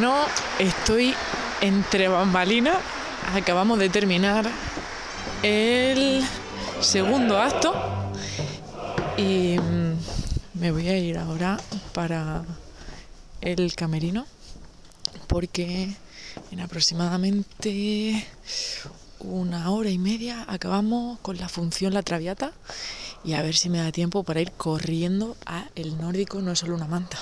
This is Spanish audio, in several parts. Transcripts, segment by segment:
Bueno, estoy entre bambalinas. Acabamos de terminar el segundo acto y mm, me voy a ir ahora para el camerino porque en aproximadamente una hora y media acabamos con la función La Traviata y a ver si me da tiempo para ir corriendo a El Nórdico no es solo una manta.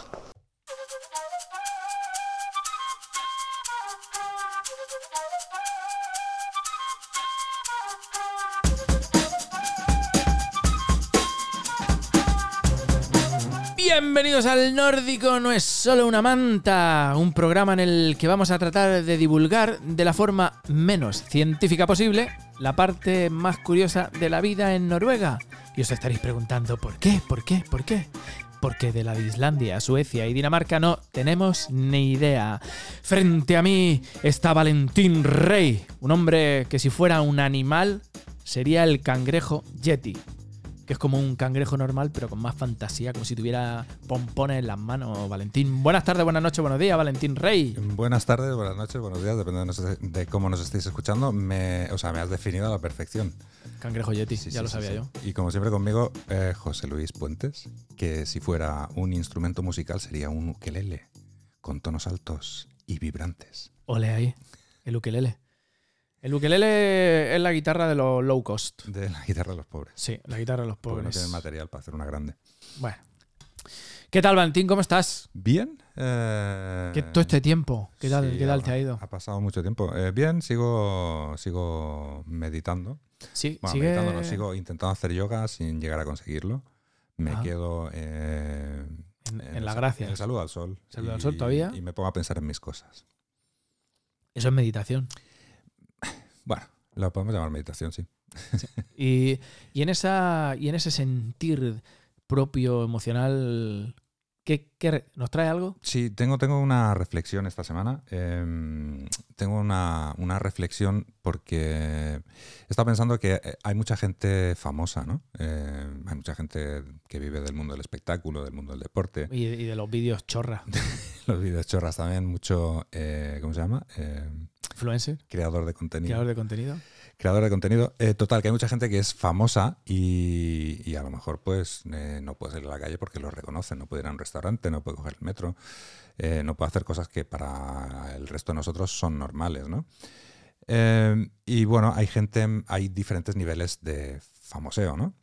Bienvenidos al Nórdico no es solo una manta, un programa en el que vamos a tratar de divulgar de la forma menos científica posible la parte más curiosa de la vida en Noruega. Y os estaréis preguntando ¿por qué? ¿Por qué? ¿Por qué? Porque de la de Islandia, Suecia y Dinamarca no tenemos ni idea. Frente a mí está Valentín Rey, un hombre que si fuera un animal sería el cangrejo Yeti que es como un cangrejo normal, pero con más fantasía, como si tuviera pompones en las manos. Valentín, buenas tardes, buenas noches, buenos días, Valentín Rey. Buenas tardes, buenas noches, buenos días, depende de, cómo nos estéis escuchando. Me, o sea, me has definido a la perfección. Cangrejo Yeti, ya lo sabía yo. Y como siempre conmigo, eh, José Luis Puentes, que si fuera un instrumento musical sería un ukelele, con tonos altos y vibrantes. Ole ahí, el ukelele. El ukelele es la guitarra de los low cost. De la guitarra de los pobres. Sí, la guitarra de los pobres. Porque no tienen material para hacer una grande. Bueno. ¿Qué tal, Valentín? ¿Cómo estás? Bien. Eh, ¿Qué todo este tiempo? ¿Qué tal, ¿qué tal te ha ido? Ha pasado mucho tiempo. Eh, bien, sigo, sigo meditando. Sí, bueno, meditando, sigo intentando hacer yoga sin llegar a conseguirlo. Me Ah. quedo eh, En, la gracia. En el saludo al sol. Saludo al sol todavía. Y me pongo a pensar en mis cosas. Eso es meditación. Bueno, lo podemos llamar meditación, sí. Y, y en esa, y en ese sentir propio, emocional, ¿qué, qué nos trae algo? Sí, tengo, tengo una reflexión esta semana. Em, tengo una, una reflexión porque he estado pensando que eh, hay mucha gente famosa, ¿no? Em, hay mucha gente que vive del mundo del espectáculo, del mundo del deporte. Y, y de los vídeos chorra. Los vídeos chorras también, mucho, eh, ¿cómo se llama? Em, Influencer, creador de contenido. creador de contenido. Creador de contenido. Eh, total, que hay mucha gente que es famosa y, a lo mejor pues eh, no puede salir a la calle porque lo reconocen, no puede ir a un restaurante, no puede coger el metro, eh, no puede hacer cosas que para el resto de nosotros son normales, ¿no? Y bueno, hay gente, hay diferentes niveles de famoseo, ¿no?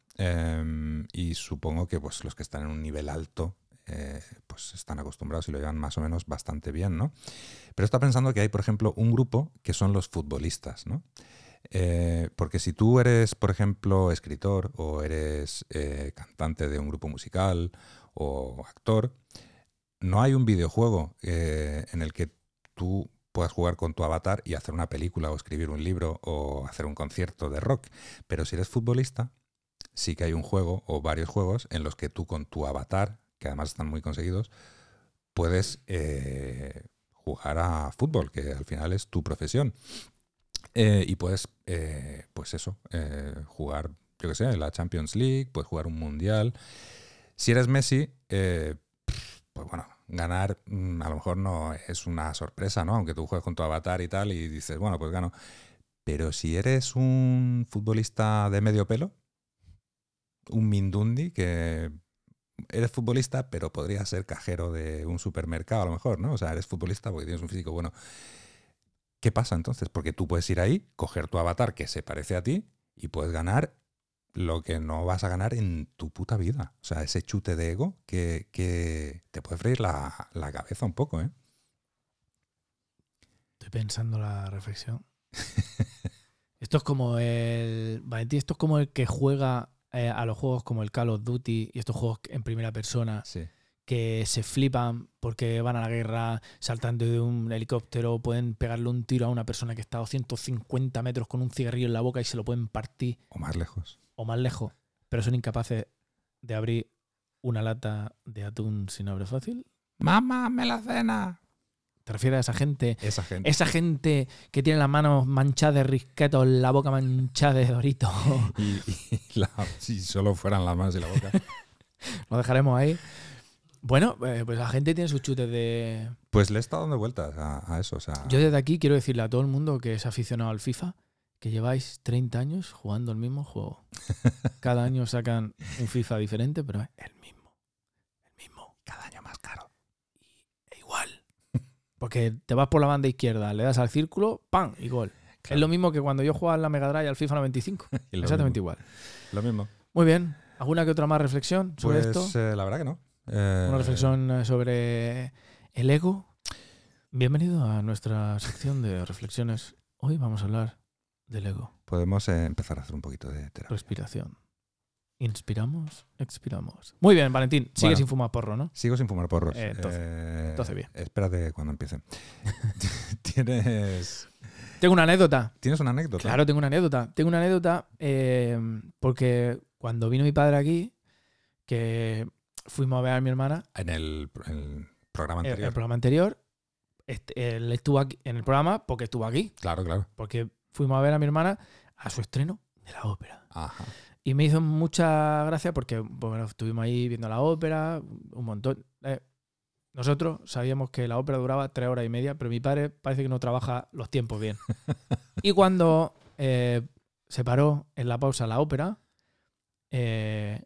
Y supongo que pues los que están en un nivel alto pues están acostumbrados y lo llevan más o menos bastante bien, ¿no? Pero está pensando que hay, por ejemplo, un grupo que son los futbolistas, ¿no? Eh, porque si tú eres, por ejemplo, escritor o eres eh, cantante de un grupo musical o actor, no hay un videojuego eh, en el que tú puedas jugar con tu avatar y hacer una película o escribir un libro o hacer un concierto de rock. Pero si eres futbolista, sí que hay un juego o varios juegos en los que tú con tu avatar, que además están muy conseguidos, puedes eh, jugar a fútbol, que al final es tu profesión. Eh, y puedes, eh, pues eso, eh, jugar, yo que sé, en la Champions League, puedes jugar un mundial. Si eres Messi, pues bueno, ganar mm, a lo mejor no es una sorpresa, ¿no? Aunque tú juegues con tu avatar y tal y dices, bueno, pues gano. Pero si eres un futbolista de medio pelo, un Mindundi, que eres futbolista, pero podrías ser cajero de un supermercado a lo mejor, ¿no? O sea, eres futbolista porque tienes un físico bueno. ¿Qué pasa entonces? Porque tú puedes ir ahí, coger tu avatar que se parece a ti y puedes ganar lo que no vas a ganar en tu puta vida. O sea, ese chute de ego que, que te puede freír la, la cabeza un poco, ¿eh? Estoy pensando la reflexión. esto es como el. Valentín, esto es como el que juega eh, a los juegos como el Call of Duty y estos juegos en primera persona Sí. Que se flipan porque van a la guerra, saltan de un helicóptero, pueden pegarle un tiro a una persona que está a 250 metros con un cigarrillo en la boca y se lo pueden partir O más lejos. o más lejos, pero son incapaces de abrir una lata de atún sin abre fácil. ¡Mamá, me la cena! ¿Te refieres a esa gente? Esa gente. Esa gente que tiene las manos manchadas de risquetos, la boca manchada de doritos. Y, y la- si solo fueran las manos y la boca. Lo dejaremos ahí. Bueno, eh, pues la gente tiene sus chutes de. Pues le estado dando vueltas a, a eso. O sea, Yo desde aquí quiero decirle a todo el mundo que es aficionado al FIFA que lleváis 30 años jugando el mismo juego. Cada año sacan un FIFA diferente, pero es el mismo. El mismo. cada año más caro. E igual. Porque te vas por la banda izquierda, le das al círculo, ¡pam! y gol. Claro. Es lo mismo que cuando yo jugaba en la Mega Drive al FIFA 95. Y lo Exactamente mismo. igual. Lo mismo. Muy bien. ¿Alguna que otra más reflexión sobre Pues esto? eh, la verdad que no. Eh, Una reflexión eh, sobre el ego. Bienvenido a nuestra sección de reflexiones. Hoy vamos a hablar del ego. Podemos eh, empezar a hacer un poquito de terapia. Respiración. Inspiramos, expiramos. Muy bien, Valentín. Sigue Bueno. sin fumar porro, ¿no? Sigo sin fumar porros. Eh, entonces- Eh, entonces bien. Espérate cuando empiece. ¿Tienes, Tengo una anécdota. ¿Tienes una anécdota? Claro, tengo una anécdota. Tengo una anécdota eh, porque cuando vino mi padre aquí, que fuimos a ver a mi hermana, En el, el programa el, el anterior. programa anterior, este, él estuvo aquí, en el programa porque estuvo aquí. Claro, claro. Porque fuimos a ver a mi hermana a su estreno de la ópera. Ajá. Y me hizo mucha gracia porque bueno, estuvimos ahí viendo la ópera, un montón. Eh, nosotros sabíamos que la ópera duraba tres horas y media, pero mi padre parece que no trabaja los tiempos bien. y cuando eh, se paró en la pausa la ópera, eh,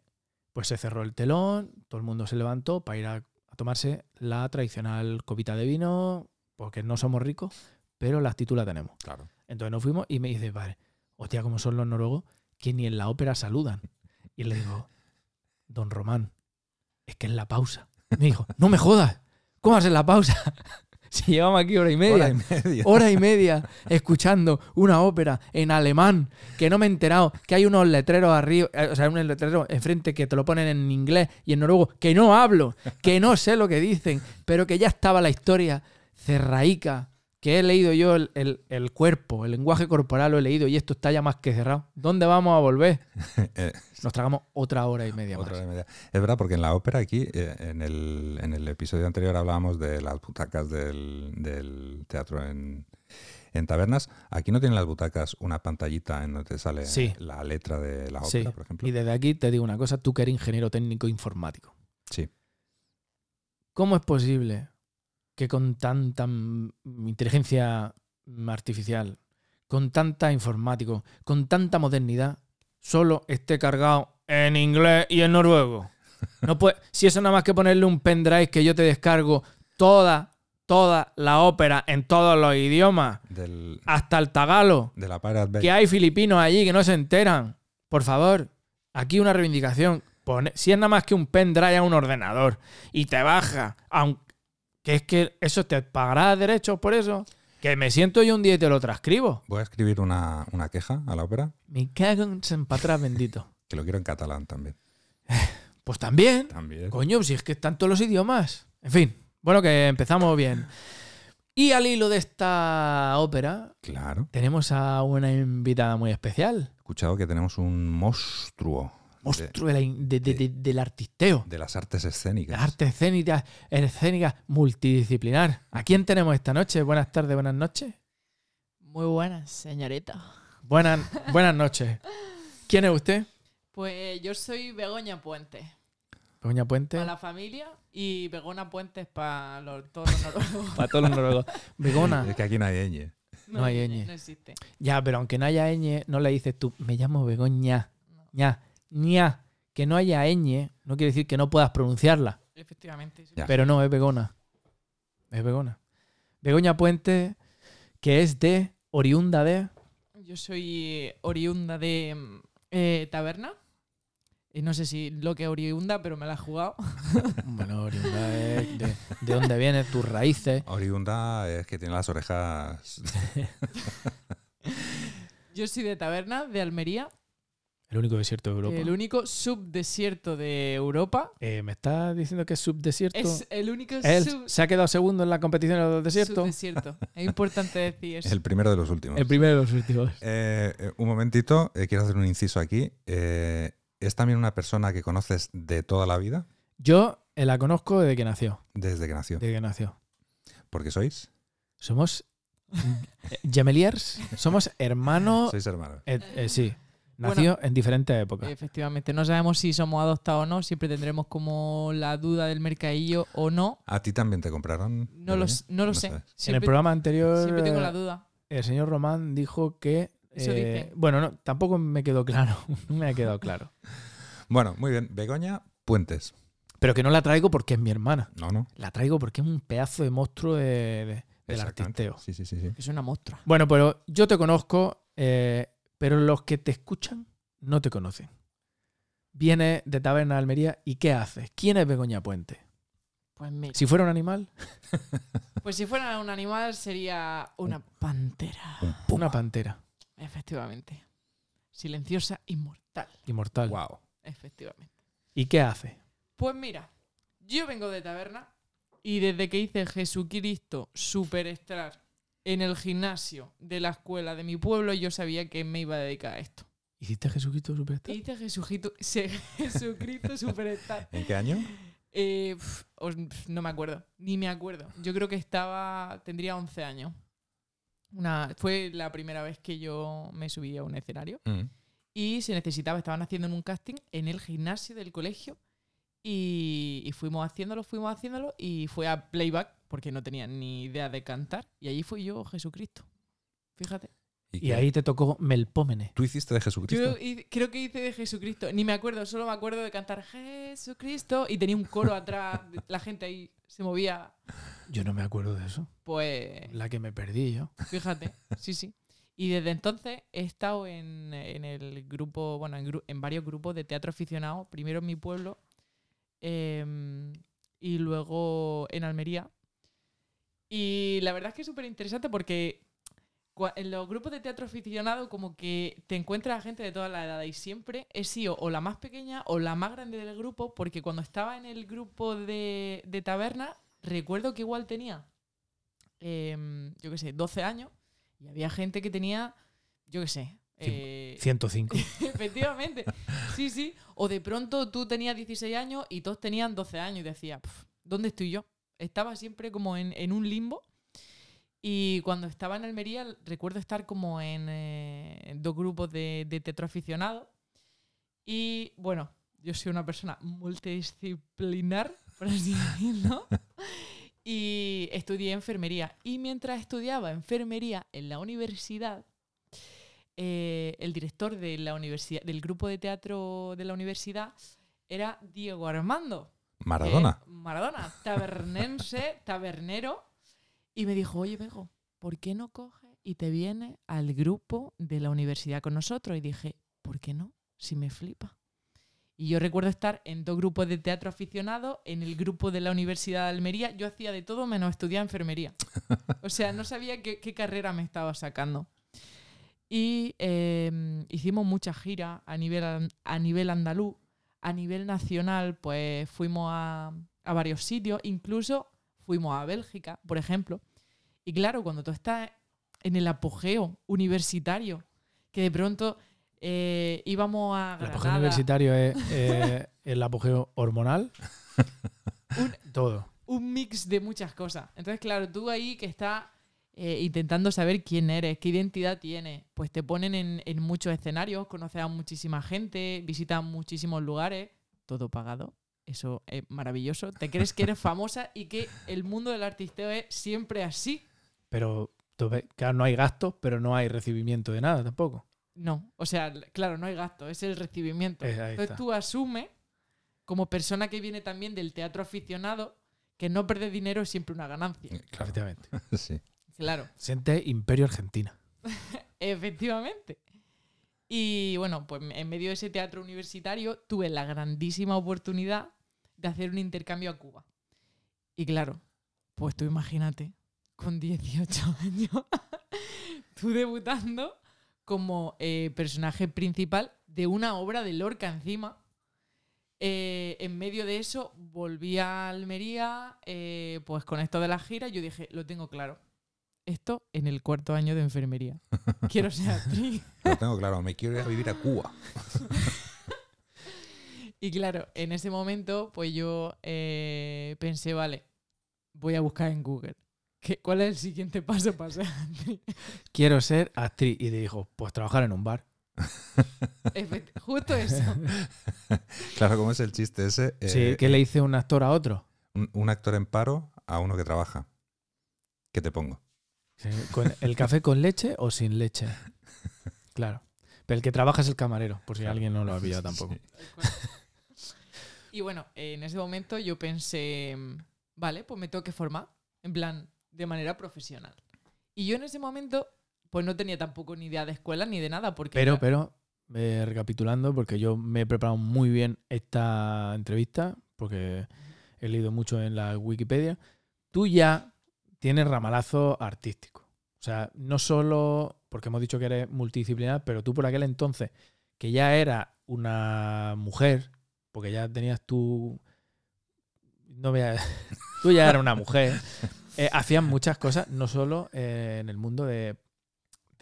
pues se cerró el telón, todo el mundo se levantó para ir a, a tomarse la tradicional copita de vino, porque no somos ricos, pero la actitud la tenemos. Claro. Entonces nos fuimos y me dice, padre, hostia, como son los noruegos, que ni en la ópera saludan. Y le digo, don Román, es que es la pausa. Me dijo, no me jodas, ¿cómo haces la pausa? si llevamos aquí hora y media. Hora y media. Hora y media escuchando una ópera en alemán que no me he enterado que hay unos letreros arriba, eh, o sea, unos letreros enfrente que te lo ponen en inglés y en noruego que no hablo, que no sé lo que dicen, pero que ya estaba la historia cerraica, que he leído yo el, el- el cuerpo, el lenguaje corporal lo he leído y esto está ya más que cerrado. ¿Dónde vamos a volver? Eh, Nos tragamos otra hora y media otra más. hora y media. Es verdad, porque en la ópera aquí, eh, en, el, en el episodio anterior hablábamos de las butacas del, del teatro en, en tabernas. Aquí no tienen las butacas una pantallita en donde te sale Sí. la letra de la Sí, ópera, por ejemplo. Y desde aquí te digo una cosa, tú que eres ingeniero técnico informático. Sí. ¿Cómo es posible que con tanta inteligencia artificial, con tanta informático, con tanta modernidad, solo esté cargado en inglés y en noruego? No puede, si eso nada más que ponerle un pendrive que yo te descargo toda, toda la ópera en todos los idiomas, Del, hasta el tagalo, de la que hay filipinos allí que no se enteran. Por favor, aquí una reivindicación. Pone- si es nada más que un pendrive a un ordenador y te baja, aunque que es que eso te pagará derechos por eso, que me siento yo un día y te lo transcribo. Voy a escribir una, una queja a la ópera, Me cago en San Patrás bendito. que lo quiero en catalán también. Pues también, También. coño, si es que están todos los idiomas. En fin, bueno, que empezamos bien. Y al hilo de esta ópera, Claro. tenemos a una invitada muy especial. He escuchado que tenemos un monstruo Monstruo de la in- de- de- de- del artisteo. de las artes escénicas. Las artes escénicas, escénicas multidisciplinar. ¿A quién tenemos esta noche? Buenas tardes, buenas noches. Muy buenas, señorita. Buenas, buenas noches. ¿Quién es usted? Pues yo soy Begoña Puente. Begoña Puente. Para la familia y Begona Puentes para los, todos los noruegos. Para todos los noruegos. Begona. Es que aquí no hay ñ. No hay ñ. No existe. Ya, pero aunque no haya ñ, no le dices tú, me llamo Begoña. ña, ña. Que no haya ñ no quiere decir que no puedas pronunciarla. Efectivamente. sí. Pero no, es Begona. Es Begona. Begoña Puente, que es de, oriunda de... Yo soy oriunda de mm, eh, Taberna. Y no sé si lo que es oriunda, pero me la he jugado. Bueno, oriunda es de, de dónde vienen tus raíces. Oriunda es que tiene las orejas. Yo soy de Taberna, de Almería, El único desierto de Europa. el único subdesierto de Europa. Eh, ¿Me estás diciendo que es subdesierto? Es el único Él sub- se ha quedado segundo en la competición de los desiertos. subdesierto. Es importante decir eso. El primero de los últimos. El primero de los últimos. Eh, eh, un momentito, eh, quiero hacer un inciso aquí. Eh, ¿Es también una persona que conoces de toda la vida? Yo la conozco desde que nació. Desde que nació. Desde que nació. Porque sois. Somos gemeliers. Somos hermanos. Sois hermanos. eh, eh, sí. Nació en diferentes épocas. Efectivamente, no sabemos si somos adoptados o no, siempre tendremos como la duda del mercadillo o no. ¿A ti también te compraron? No lo, no lo sé. en el programa anterior, siempre tengo la eh, duda. el señor Román dijo que. Eso eh, dice. bueno, no, tampoco me quedó claro. no me ha quedado claro. Bueno, muy bien. Begoña Puentes. Pero que no la traigo porque es mi hermana. No, no. La traigo porque es un pedazo de monstruo de- de- del artisteo. Sí, sí, sí. sí. Es una monstrua. Bueno, pero yo te conozco, eh, pero los que te escuchan no te conocen. Vienes de Taberna de Almería y ¿qué haces? ¿Quién es Begoña Puente? Pues mira. Si fuera un animal, Pues si fuera un animal sería una pantera. Un una pantera Efectivamente. Silenciosa, inmortal. inmortal. Wow. Efectivamente. ¿Y qué hace? Pues mira, yo vengo de taberna y desde que hice Jesucristo Superstar en el gimnasio de la escuela de mi pueblo, yo sabía que me iba a dedicar a esto. ¿Hiciste Jesucristo Superstar? Hice Jesucristo, Jesucristo Superstar. ¿En qué año? Eh, pf, os- pf, no me acuerdo, ni me acuerdo. Yo creo que estaba, tendría 11 años. Una, fue la primera vez que yo me subí a un escenario Mm. y se necesitaba, estaban haciendo en un casting en el gimnasio del colegio y, y fuimos haciéndolo, fuimos haciéndolo y fue a playback porque no tenía ni idea de cantar y allí fui yo, Jesucristo. Fíjate. Y qué? ahí te tocó Melpómene. ¿Tú hiciste de Jesucristo? Yo hi- creo que hice de Jesucristo, ni me acuerdo, solo me acuerdo de cantar Jesucristo y tenía un coro atrás, la gente ahí se movía, Yo no me acuerdo de eso. pues La que me perdí yo. Fíjate, sí, sí. Y desde entonces he estado en, en el grupo, bueno, en, gru- en varios grupos de teatro aficionado, primero en mi pueblo em, y luego en Almería. Y la verdad es que es súper interesante porque en los grupos de teatro aficionado como que te encuentras a gente de toda la edad y siempre he sido o la más pequeña o la más grande del grupo porque cuando estaba en el grupo de, de taberna recuerdo que igual tenía, em, yo qué sé, 12 años y había gente que tenía, yo qué sé, eh, 105. efectivamente, sí, sí, o de pronto tú tenías 16 años y todos tenían 12 años y decías, "Pf, ¿dónde estoy yo? Estaba siempre como en, en un limbo. Y cuando estaba en Almería, recuerdo estar como en, eh, en dos grupos de, de teatro aficionado. Y bueno, yo soy una persona multidisciplinar, por así decirlo. Y estudié enfermería. Y mientras estudiaba enfermería en la universidad, eh, el director de la universidad, del grupo de teatro de la universidad era Diego Armando. Maradona. que- Maradona, tabernense, tabernero. Y me dijo, oye, Bego, ¿por qué no coges y te vienes al grupo de la universidad con nosotros? Y dije, ¿por qué no? Si me flipa. Y yo recuerdo estar en dos grupos de teatro aficionado, en el grupo de la Universidad de Almería. Yo hacía de todo menos estudiar enfermería. O sea, no sabía qué, qué carrera me estaba sacando. Y eh, hicimos muchas giras a nivel, a nivel andaluz. A nivel nacional, pues fuimos a, a varios sitios. Incluso fuimos a Bélgica, por ejemplo. Y claro, cuando tú estás en el apogeo universitario, que de pronto eh, íbamos a El apogeo Granada, universitario es eh, el apogeo hormonal. Un- Todo. un mix de muchas cosas. Entonces, claro, tú ahí que estás eh, intentando saber quién eres, qué identidad tienes, pues te ponen en, en muchos escenarios, conoces a muchísima gente, visitas muchísimos lugares, todo pagado. Eso es maravilloso. Te crees que eres famosa y que el mundo del artisteo es siempre así. Pero tú ves, claro, no hay gastos, pero no hay recibimiento de nada tampoco. No, o sea, claro, no hay gasto, es el recibimiento. Eh, Entonces está. tú asumes, como persona que viene también del teatro aficionado, que no perder dinero es siempre una ganancia. Claro. Efectivamente. Sí. Claro. Siente Imperio Argentina. Efectivamente. Y bueno, pues en medio de ese teatro universitario tuve la grandísima oportunidad de hacer un intercambio a Cuba. Y claro, pues tú imagínate, con 18 años, tú debutando como eh, personaje principal de una obra de Lorca encima. Eh, en medio de eso volví a Almería, eh, pues con esto de la gira, yo dije, lo tengo claro. Esto en el cuarto año de enfermería. Quiero ser actriz. Lo tengo claro, me quiero ir a vivir a Cuba. Y claro, en ese momento, pues yo eh, pensé, vale, voy a buscar en Google. ¿qué- ¿Cuál es el siguiente paso para ser actriz? Quiero ser actriz. Y te dijo, pues trabajar en un bar. Efect- Justo eso. Claro, ¿cómo es el chiste ese? Eh, Sí, ¿qué le dice un actor a otro? un, un actor en paro a uno que trabaja. ¿Qué te pongo? Sí, ¿con ¿El café con leche o sin leche? Claro. Pero el que trabaja es el camarero, por si Claro. alguien no lo ha pillado tampoco. Sí. Y bueno, en ese momento yo pensé, vale, pues me tengo que formar, en plan, de manera profesional. Y yo en ese momento, pues no tenía tampoco ni idea de escuela ni de nada, porque... Pero, era- pero, eh, recapitulando, porque yo me he preparado muy bien esta entrevista, porque he leído mucho en la Wikipedia, tú ya tienes ramalazo artístico. O sea, no solo porque hemos dicho que eres multidisciplinar, pero tú por aquel entonces, que ya era una mujer, porque ya tenías tu... No voy a- Tú ya eras una mujer. eh, hacías muchas cosas, no solo eh, en el mundo de,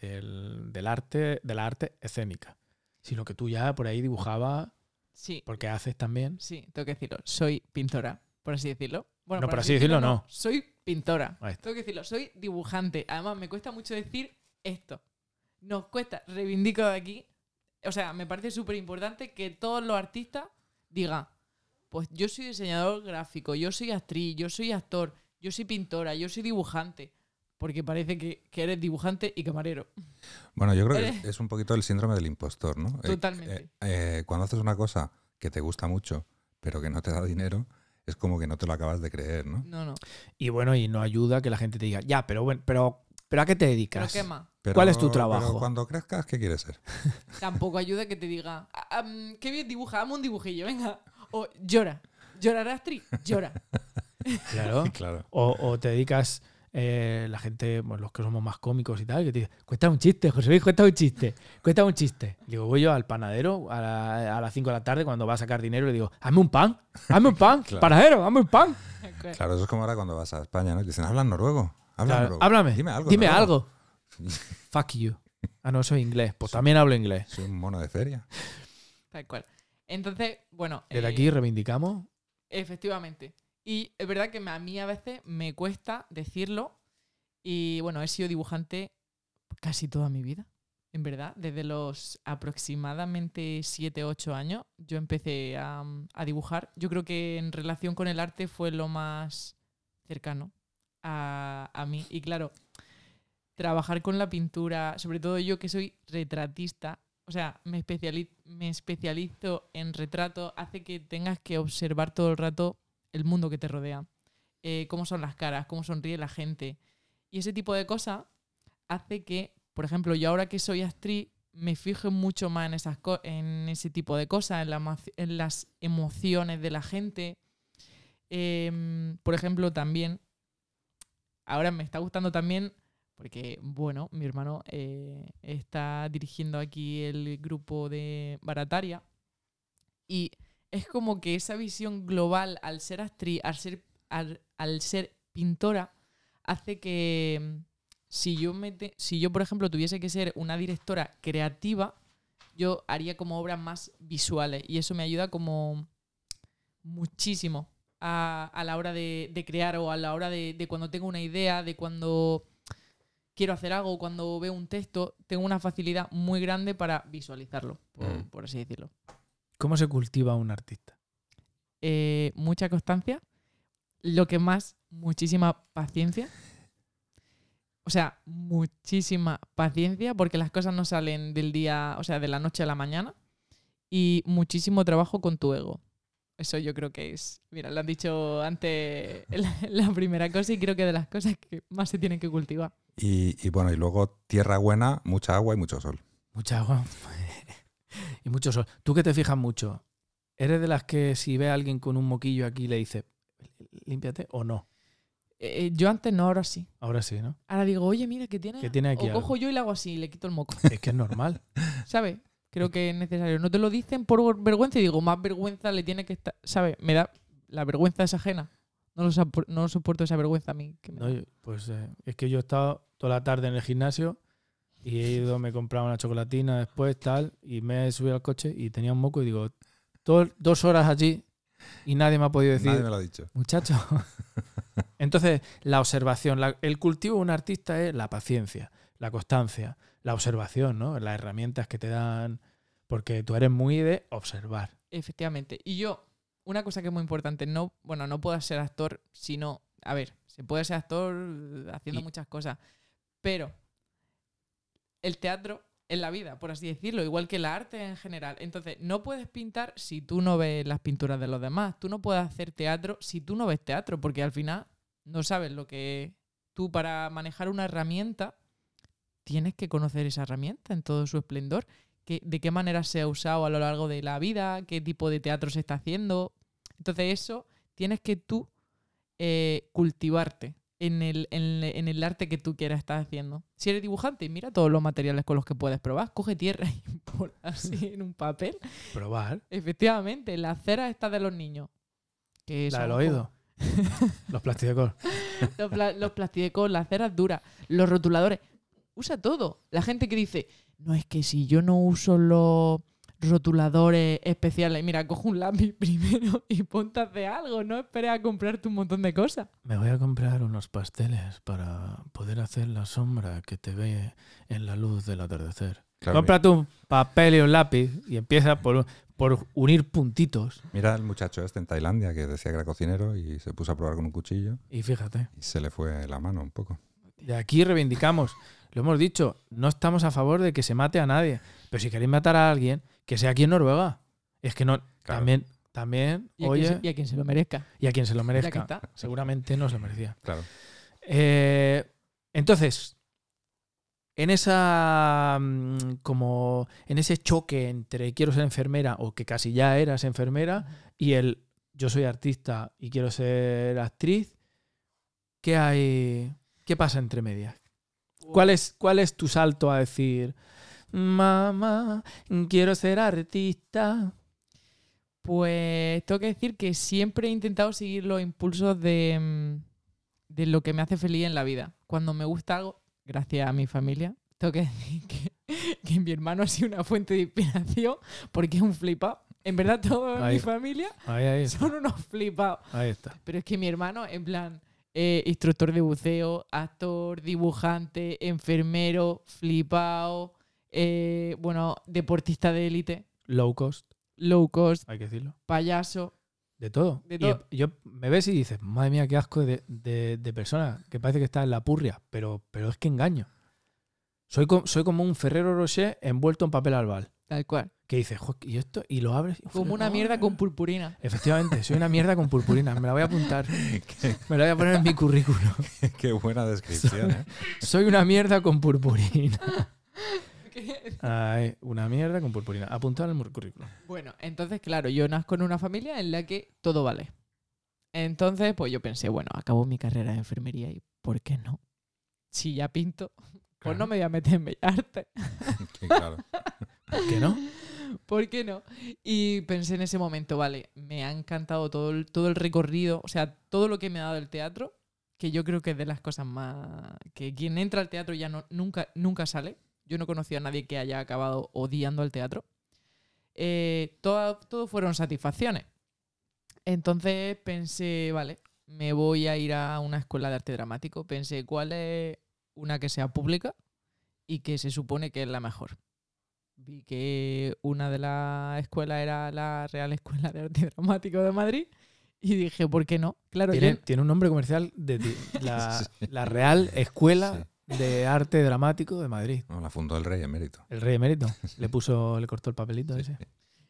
del, del arte, de la arte escénica, sino que tú ya por ahí dibujabas, Sí, porque haces también. sí, tengo que decirlo, soy pintora, por así decirlo. Bueno, No, por así decirlo, no. Soy pintora. Tengo que decirlo, soy dibujante. Además, me cuesta mucho decir esto. Nos cuesta, reivindico de aquí. O sea, me parece súper importante que todos los artistas digan, pues yo soy diseñador gráfico, yo soy actriz, yo soy actor, yo soy pintora, yo soy dibujante. Porque parece que, que eres dibujante y camarero. Bueno, yo creo Eres- que es un poquito el síndrome del impostor, ¿no? Eh, Totalmente. eh, eh, cuando haces una cosa que te gusta mucho, pero que no te da dinero, es como que no te lo acabas de creer, ¿no? No, no. Y bueno, y no ayuda que la gente te diga, ya, pero bueno, pero, pero ¿a qué te Pero dedicas? qué más. Pero- ¿Cuál es tu pero trabajo? cuando crezcas, ¿qué quieres ser? Tampoco ayuda que te diga, "Ah, qué bien dibuja, dame un dibujillo, venga. O llora. ¿Llorará actriz? Llora. Claro. claro. O, o te dedicas, eh, la gente, bueno, los que somos más cómicos y tal, que te dicen, cuesta un chiste, José Luis, cuesta un chiste, cuesta un chiste. Digo, voy yo al panadero a, la- a las 5 de la tarde cuando va a sacar dinero y le digo, hazme un pan, hazme un pan, Claro. panadero, hazme un pan. Claro, eso es como ahora cuando vas a España, ¿no? Dicen, hablan noruego. Habla Claro, noruego. háblame, Dime algo. dime noruego". algo. Fuck you. Ah, no, soy inglés. Pues también hablo inglés. Soy un mono de feria. Tal cual. Entonces, bueno. Desde eh, aquí reivindicamos. Efectivamente. Y es verdad que a mí a veces me cuesta decirlo. Y bueno, he sido dibujante casi toda mi vida. En verdad, desde los aproximadamente 7, 8 años, yo empecé a, a dibujar. Yo creo que en relación con el arte fue lo más cercano a, a mí. Y claro, trabajar con la pintura, sobre todo yo que soy retratista, o sea, me, especiali- me especializo en retrato, hace que tengas que observar todo el rato el mundo que te rodea. Eh, cómo son las caras, cómo sonríe la gente. Y ese tipo de cosas hace que, por ejemplo, yo ahora que soy actriz, me fijo mucho más en, esas en ese tipo de cosas, en las emociones de la gente. Em, por ejemplo, también, ahora me está gustando también, porque, bueno, mi hermano eh, está dirigiendo aquí el grupo de Barataria. Y es como que esa visión global al ser actriz, al ser, al, al ser pintora, hace que mm, si yo, me te- si yo, por ejemplo, tuviese que ser una directora creativa, yo haría como obras más visuales. Y eso me ayuda como muchísimo a, a la hora de, de crear o a la hora de, de cuando tengo una idea, de cuando quiero hacer algo, cuando veo un texto, tengo una facilidad muy grande para visualizarlo, por, Mm. por así decirlo. ¿Cómo se cultiva un artista? Eh, mucha constancia, lo que más, muchísima paciencia. O sea, muchísima paciencia porque las cosas no salen del día, o sea, de la noche a la mañana. Y muchísimo trabajo con tu ego. Eso yo creo que es, mira, lo han dicho antes la primera cosa y creo que de las cosas que más se tienen que cultivar. Y, y bueno, y luego tierra buena, mucha agua y mucho sol. Mucha agua y mucho sol. Tú que te fijas mucho, ¿eres de las que si ve a alguien con un moquillo aquí le dice, límpiate o no? Eh, yo antes no, ahora sí. Ahora sí, ¿no? Ahora digo, oye, mira, que tiene. Que tiene aquí o algo. cojo yo y le hago así y le quito el moco. Es que es normal. ¿sabes? Creo que es necesario. No te lo dicen por vergüenza y digo, más vergüenza le tiene que estar, ¿sabes? Me da, la vergüenza es ajena. No lo, no soporto esa vergüenza a mí. que me No, pues eh, es que yo he estado toda la tarde en el gimnasio y he ido, me he comprado una chocolatina después, tal, y me he subido al coche y tenía un moco y digo, "Todo- dos horas allí y nadie me ha podido decir, Nadie me lo ha dicho. muchacho. Entonces, la observación, la- el cultivo de un artista es la paciencia. la constancia, la observación, ¿no? Las herramientas que te dan, porque tú eres muy de observar. Efectivamente. Y yo, una cosa que es muy importante, no, bueno, no puedo ser actor, sino, a ver, se puede ser actor haciendo Y- muchas cosas, pero el teatro es la vida, por así decirlo, igual que el arte en general. Entonces, no puedes pintar si tú no ves las pinturas de los demás. Tú no puedes hacer teatro si tú no ves teatro, porque al final no sabes lo que tú para manejar una herramienta tienes que conocer esa herramienta en todo su esplendor, que, de qué manera se ha usado a lo largo de la vida, qué tipo de teatro se está haciendo. Entonces eso tienes que tú eh, cultivarte en el, en, en el arte que tú quieras estar haciendo. Si eres dibujante, mira todos los materiales con los que puedes probar. Coge tierra y pon así en un papel. Probar. Efectivamente, la cera está de los niños. Que La del oído. Los plásticos. los, pla- los plastidecos, las ceras duras, los rotuladores. Usa todo. La gente que dice, no es que si yo no uso los rotuladores especiales, mira, coge un lápiz primero y ponte a hacer algo, no esperes a comprarte un montón de cosas. Me voy a comprar unos pasteles para poder hacer la sombra que te ve en la luz del atardecer. Claro, Cómprate un papel y un lápiz y empieza por, por unir puntitos. Mira el muchacho este en Tailandia que decía que era cocinero y se puso a probar con un cuchillo Y fíjate, y se le fue la mano un poco. de aquí reivindicamos, lo hemos dicho, no estamos a favor de que se mate a nadie, pero si queréis matar a alguien, que sea aquí en Noruega. Es que no, Claro. también, también, Y a, oye, se, y a quien se lo merezca. y a quien se lo merezca. está. Seguramente no se lo merecía. Claro. Eh, entonces, en esa mm, como en ese choque entre quiero ser enfermera o que casi ya eras enfermera y el yo soy artista y quiero ser actriz, ¿qué hay? ¿Qué pasa entre medias? ¿Cuál es, cuál es tu salto a decir, mamá, quiero ser artista? Pues tengo que decir que siempre he intentado seguir los impulsos de, mm, de lo que me hace feliz en la vida. Cuando me gusta algo, gracias a mi familia, tengo que decir que, que mi hermano ha sido una fuente de inspiración porque es un flipado. En verdad, toda Ahí. mi familia Ahí, ahí está. son unos flipados. Ahí está. Pero es que mi hermano, en plan, eh, instructor de buceo, actor, dibujante, enfermero, flipado, eh, bueno, deportista de élite, Low cost, low cost, hay que decirlo. payaso. De todo. De Y yo me ves y dices, madre mía, qué asco de, de- de persona, que parece que está en la purria, pero, pero es que engaño. Soy, co- soy como un Ferrero Rocher envuelto en papel albal. Tal cual. Que dices, "Jo, ¿y esto? Y lo abres. y- Como una mierda con purpurina. Efectivamente, soy una mierda con purpurina. Me la voy a apuntar. Me la voy a poner en mi currículum. Qué buena descripción, ¿eh? Soy una mierda con purpurina. Ay, una mierda con purpurina. Apuntar en el currículum. bueno, entonces, claro, yo nazco en una familia en la que todo vale. Entonces, pues yo pensé, bueno, acabo mi carrera de enfermería y ¿por qué no? Si ya pinto, pues no me voy a meter en bellas artes. Sí, claro. ¿Por qué no? ¿Por qué no? Y pensé en ese momento, vale, me ha encantado todo el, todo el recorrido, o sea, todo lo que me ha dado el teatro, que yo creo que es de las cosas más... que quien entra al teatro ya no, nunca, nunca sale. Yo no conocí a nadie que haya acabado odiando al teatro. Eh, todo, todo fueron satisfacciones. Entonces pensé, vale, me voy a ir a una escuela de arte dramático. Pensé, ¿cuál es una que sea pública y que se supone que es la mejor? Vi que una de las escuelas era la Real Escuela de Arte Dramático de Madrid y dije, ¿por qué no? Claro, yo- Tiene, un nombre comercial de ti- la, la Real Escuela de Arte Dramático de Madrid. No, la fundó el rey emérito. El rey emérito. Le puso, le cortó el papelito ese.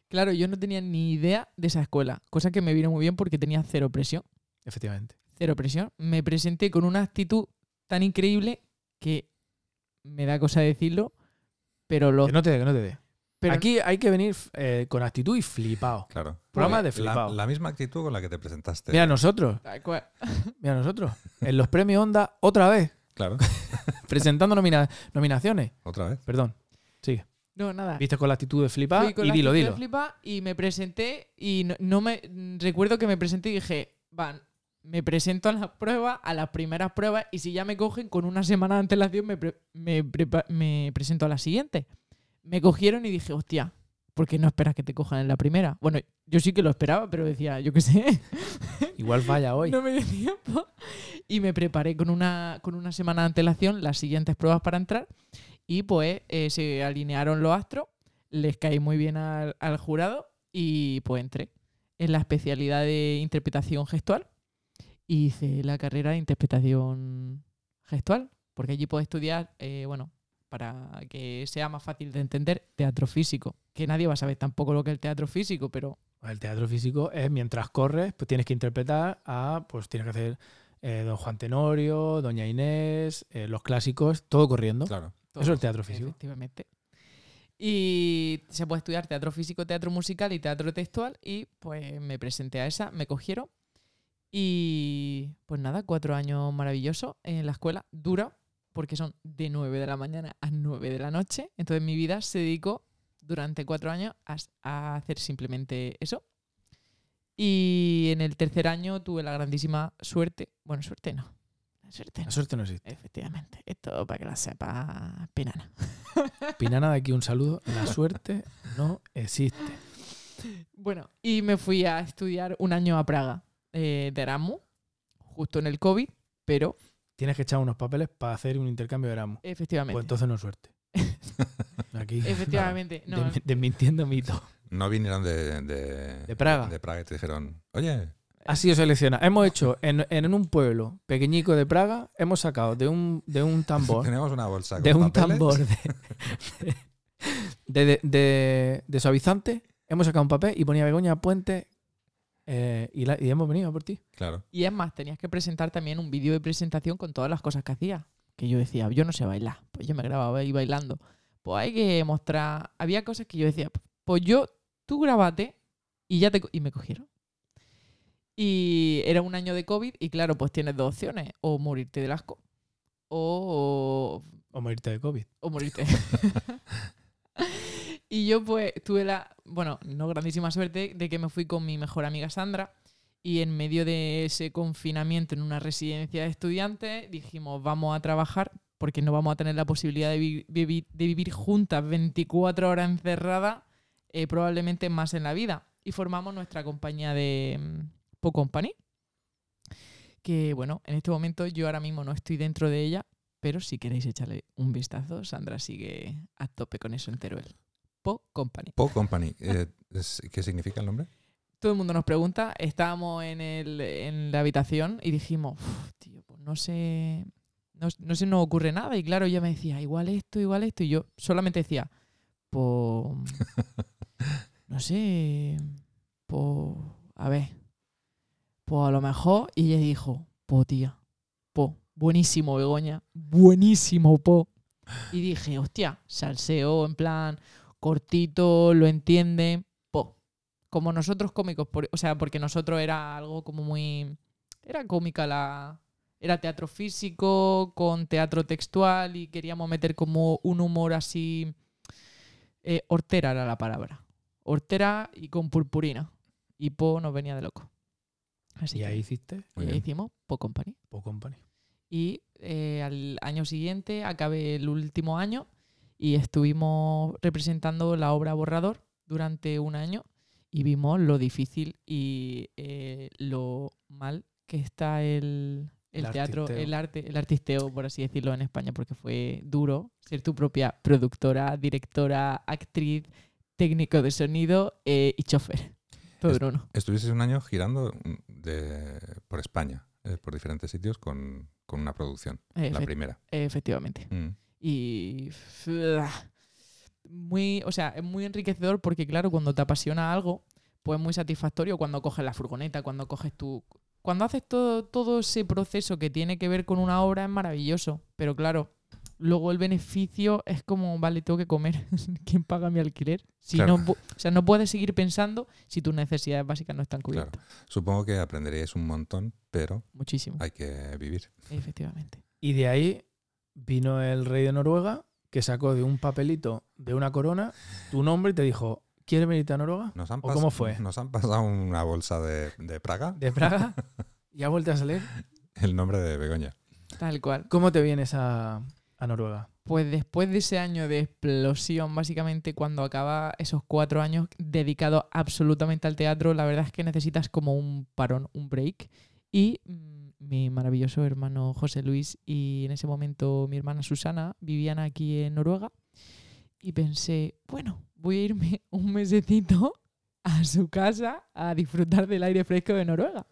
claro, yo no tenía ni idea de esa escuela, cosa que me vino muy bien porque tenía cero presión. Efectivamente. cero presión. Me presenté con una actitud tan increíble que me da cosa decirlo, pero los... Que no te dé, que no te dé. pero- Aquí hay que venir eh, con actitud y flipado. Claro. Programa de flipado. La, misma actitud con la que te presentaste. Mira nosotros, mira nosotros. En los premios Onda, otra vez, Claro, presentando nomina- nominaciones. otra vez. Perdón. Sigue. No, nada. Viste con la actitud de flipar Fui con y la dilo, actitud de flipa y me presenté y no, no me... Recuerdo que me presenté y dije, van, me presento a las pruebas, a las primeras pruebas y si ya me cogen con una semana de antelación me, pre- me, presento a la siguiente. Me cogieron y dije, hostia, porque no esperas que te cojan en la primera. Bueno, yo sí que lo esperaba, pero decía, yo qué sé, Igual falla hoy. no me dio tiempo. Y me preparé con una, con una semana de antelación las siguientes pruebas para entrar. Y pues eh, se alinearon los astros, les caí muy bien al, al jurado y pues entré en la especialidad de interpretación gestual. Y hice la carrera de interpretación gestual, porque allí puedes estudiar, eh, bueno, para que sea más fácil de entender, teatro físico. Que nadie va a saber tampoco lo que es el teatro físico, pero El teatro físico es mientras corres, pues tienes que interpretar a, pues tienes que hacer eh, Don Juan Tenorio, Doña Inés, eh, los clásicos, todo corriendo. Claro. Eso es el teatro físico. Efectivamente. Y se puede estudiar teatro físico, teatro musical y teatro textual. Y pues me presenté a esa, me cogieron. Y pues nada, cuatro años maravillosos en la escuela. Dura, porque son de 9 de la mañana a 9 de la noche. Entonces mi vida se dedicó durante cuatro años a, a hacer simplemente eso. Y en el tercer año tuve la grandísima suerte. Bueno, suerte no. Suerte La suerte no existe. Efectivamente. Esto para que la sepa Pinana. Pinana, de aquí un saludo. La suerte no existe. Bueno, y me fui a estudiar un año a Praga eh, de Erasmus, justo en el COVID, pero Tienes que echar unos papeles para hacer un intercambio de Erasmus. efectivamente. Pues entonces no es suerte. Aquí. efectivamente. No, Desmi- Desmintiendo mito. No vinieron de, de, De Praga. De Praga y te dijeron, oye, Ha sido seleccionado. Hemos hecho en, en un pueblo pequeñico de Praga, hemos sacado de un, de un tambor, tenemos una bolsa con de un papeles". tambor de, de, de- de- de suavizante, hemos sacado un papel y ponía Begoña Puente eh, y, la- y hemos venido por ti. Claro. Y es más, tenías que presentar también un vídeo de presentación con todas las cosas que hacía. Que yo decía, yo no sé bailar. Pues yo me grababa ahí bailando. Pues hay que mostrar. Había cosas que yo decía, pues yo, tú grabate y ya te. Y me cogieron. Y era un año de COVID y claro, pues tienes dos opciones. O morirte del asco. O, O morirte de COVID. o morirte. y yo pues tuve la, bueno, no grandísima suerte de que me fui con mi mejor amiga Sandra y en medio de ese confinamiento en una residencia de estudiantes dijimos vamos a trabajar porque no vamos a tener la posibilidad de, vi- vivi- de vivir juntas 24 horas encerradas, eh, probablemente más en la vida. Y formamos nuestra compañía de mm, Po Company. Que bueno, en este momento yo ahora mismo no estoy dentro de ella, pero si queréis echarle un vistazo, Sandra sigue a tope con eso entero él. Po Company. Po Company. eh, ¿Qué significa el nombre? Todo el mundo nos pregunta, estábamos en, el, en la habitación y dijimos, "Uf, tío, pues no sé, no, no se nos ocurre nada. Y claro, ella me decía, igual esto, igual esto. Y yo solamente decía, pues, no sé, pues, a ver, pues a lo mejor. Y ella dijo, po, tía, po, buenísimo, Begoña, buenísimo, po. Y dije, hostia, salseo, en plan, cortito, lo entiende, po. Como nosotros cómicos, por- o sea, porque nosotros era algo como muy... Era cómica la... Era teatro físico con teatro textual y queríamos meter como un humor así... eh, hortera era la palabra. Hortera y con purpurina. Y Po nos venía de loco. Así y ahí hiciste y ahí hicimos Po Company. Po Company. Y eh, al año siguiente acabé el último año y estuvimos representando la obra Borrador durante un año y vimos lo difícil y eh, lo mal que está el, el El teatro, artisteo. el arte, el artisteo, por así decirlo, en España, porque fue duro ser tu propia productora, directora, actriz, técnico de sonido eh, y chofer. Todo Es- en uno. Estuviste un año girando mm, de, por España, eh, por diferentes sitios con, con una producción. la primera. efectivamente. Mm. Y muy, o sea, es muy enriquecedor porque claro, cuando te apasiona algo, pues es muy satisfactorio cuando coges la furgoneta, cuando coges tu cuando haces todo todo ese proceso que tiene que ver con una obra es maravilloso, pero claro, luego el beneficio es como, vale, tengo que comer, ¿quién paga mi alquiler? Si Claro. no, o sea, no puedes seguir pensando si tus necesidades básicas no están Claro. cubiertas. Supongo que aprenderíais un montón, pero Muchísimo, hay que vivir. efectivamente. Y de ahí vino el rey de Noruega que sacó de un papelito de una corona tu nombre y te dijo, ¿quieres venirte a Noruega? Nos han ¿O cómo fue? Nos han pasado una bolsa de, de Praga, De Praga y ha vuelto a salir. el nombre de Begoña. Tal cual. ¿Cómo te vienes a, a Noruega? Pues después de ese año de explosión, básicamente cuando acaba esos cuatro años dedicados absolutamente al teatro, la verdad es que necesitas como un parón, un break. Y mm, mi maravilloso hermano José Luis y en ese momento mi hermana Susana vivían aquí en Noruega. Y pensé, bueno, voy a irme un mesecito a su casa a disfrutar del aire fresco de Noruega.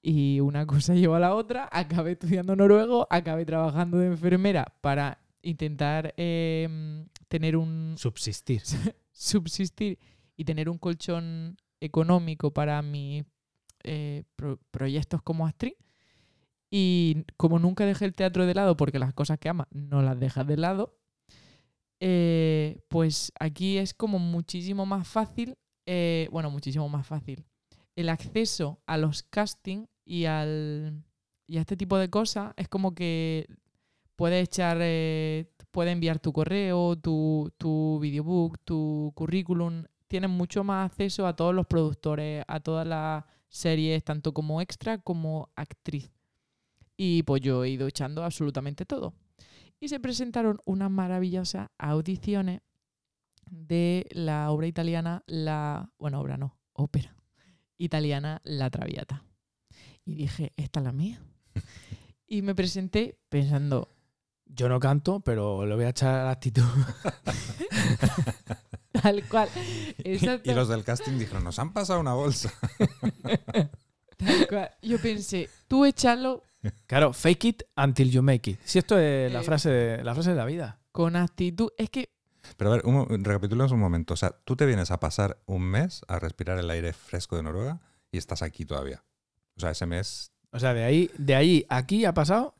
Y una cosa llevó a la otra, acabé estudiando noruego, acabé trabajando de enfermera para intentar eh, tener un Subsistir. subsistir y tener un colchón económico para mis eh, pro- proyectos como actriz. Y como nunca dejé el teatro de lado, porque las cosas que amas no las dejas de lado, eh, pues aquí es como muchísimo más fácil, eh, bueno, muchísimo más fácil, el acceso a los castings y, al, y a este tipo de cosas es como que puedes echar, eh, puedes enviar tu correo, tu, tu videobook, tu currículum. Tienes mucho más acceso a todos los productores, a todas las series, tanto como extra como actriz. Y pues yo he ido echando absolutamente todo. Y se presentaron unas maravillosas audiciones de la obra italiana, la. Bueno, obra no, ópera italiana La Traviata. Y dije, esta es la mía. Y me presenté pensando, Yo no canto, pero le voy a echar actitud. tal cual. Y los del casting dijeron, nos han pasado una bolsa. tal cual. Yo pensé, tú échalo Claro, fake it until you make it. Si esto es la Eh, frase de, la frase de la vida. con actitud. Es que Pero a ver, un, mo- recapitulemos un momento. O sea, tú te vienes a pasar un mes a respirar el aire fresco de Noruega y estás aquí todavía. O sea, ese mes... O sea, de ahí, de ahí a aquí ha pasado.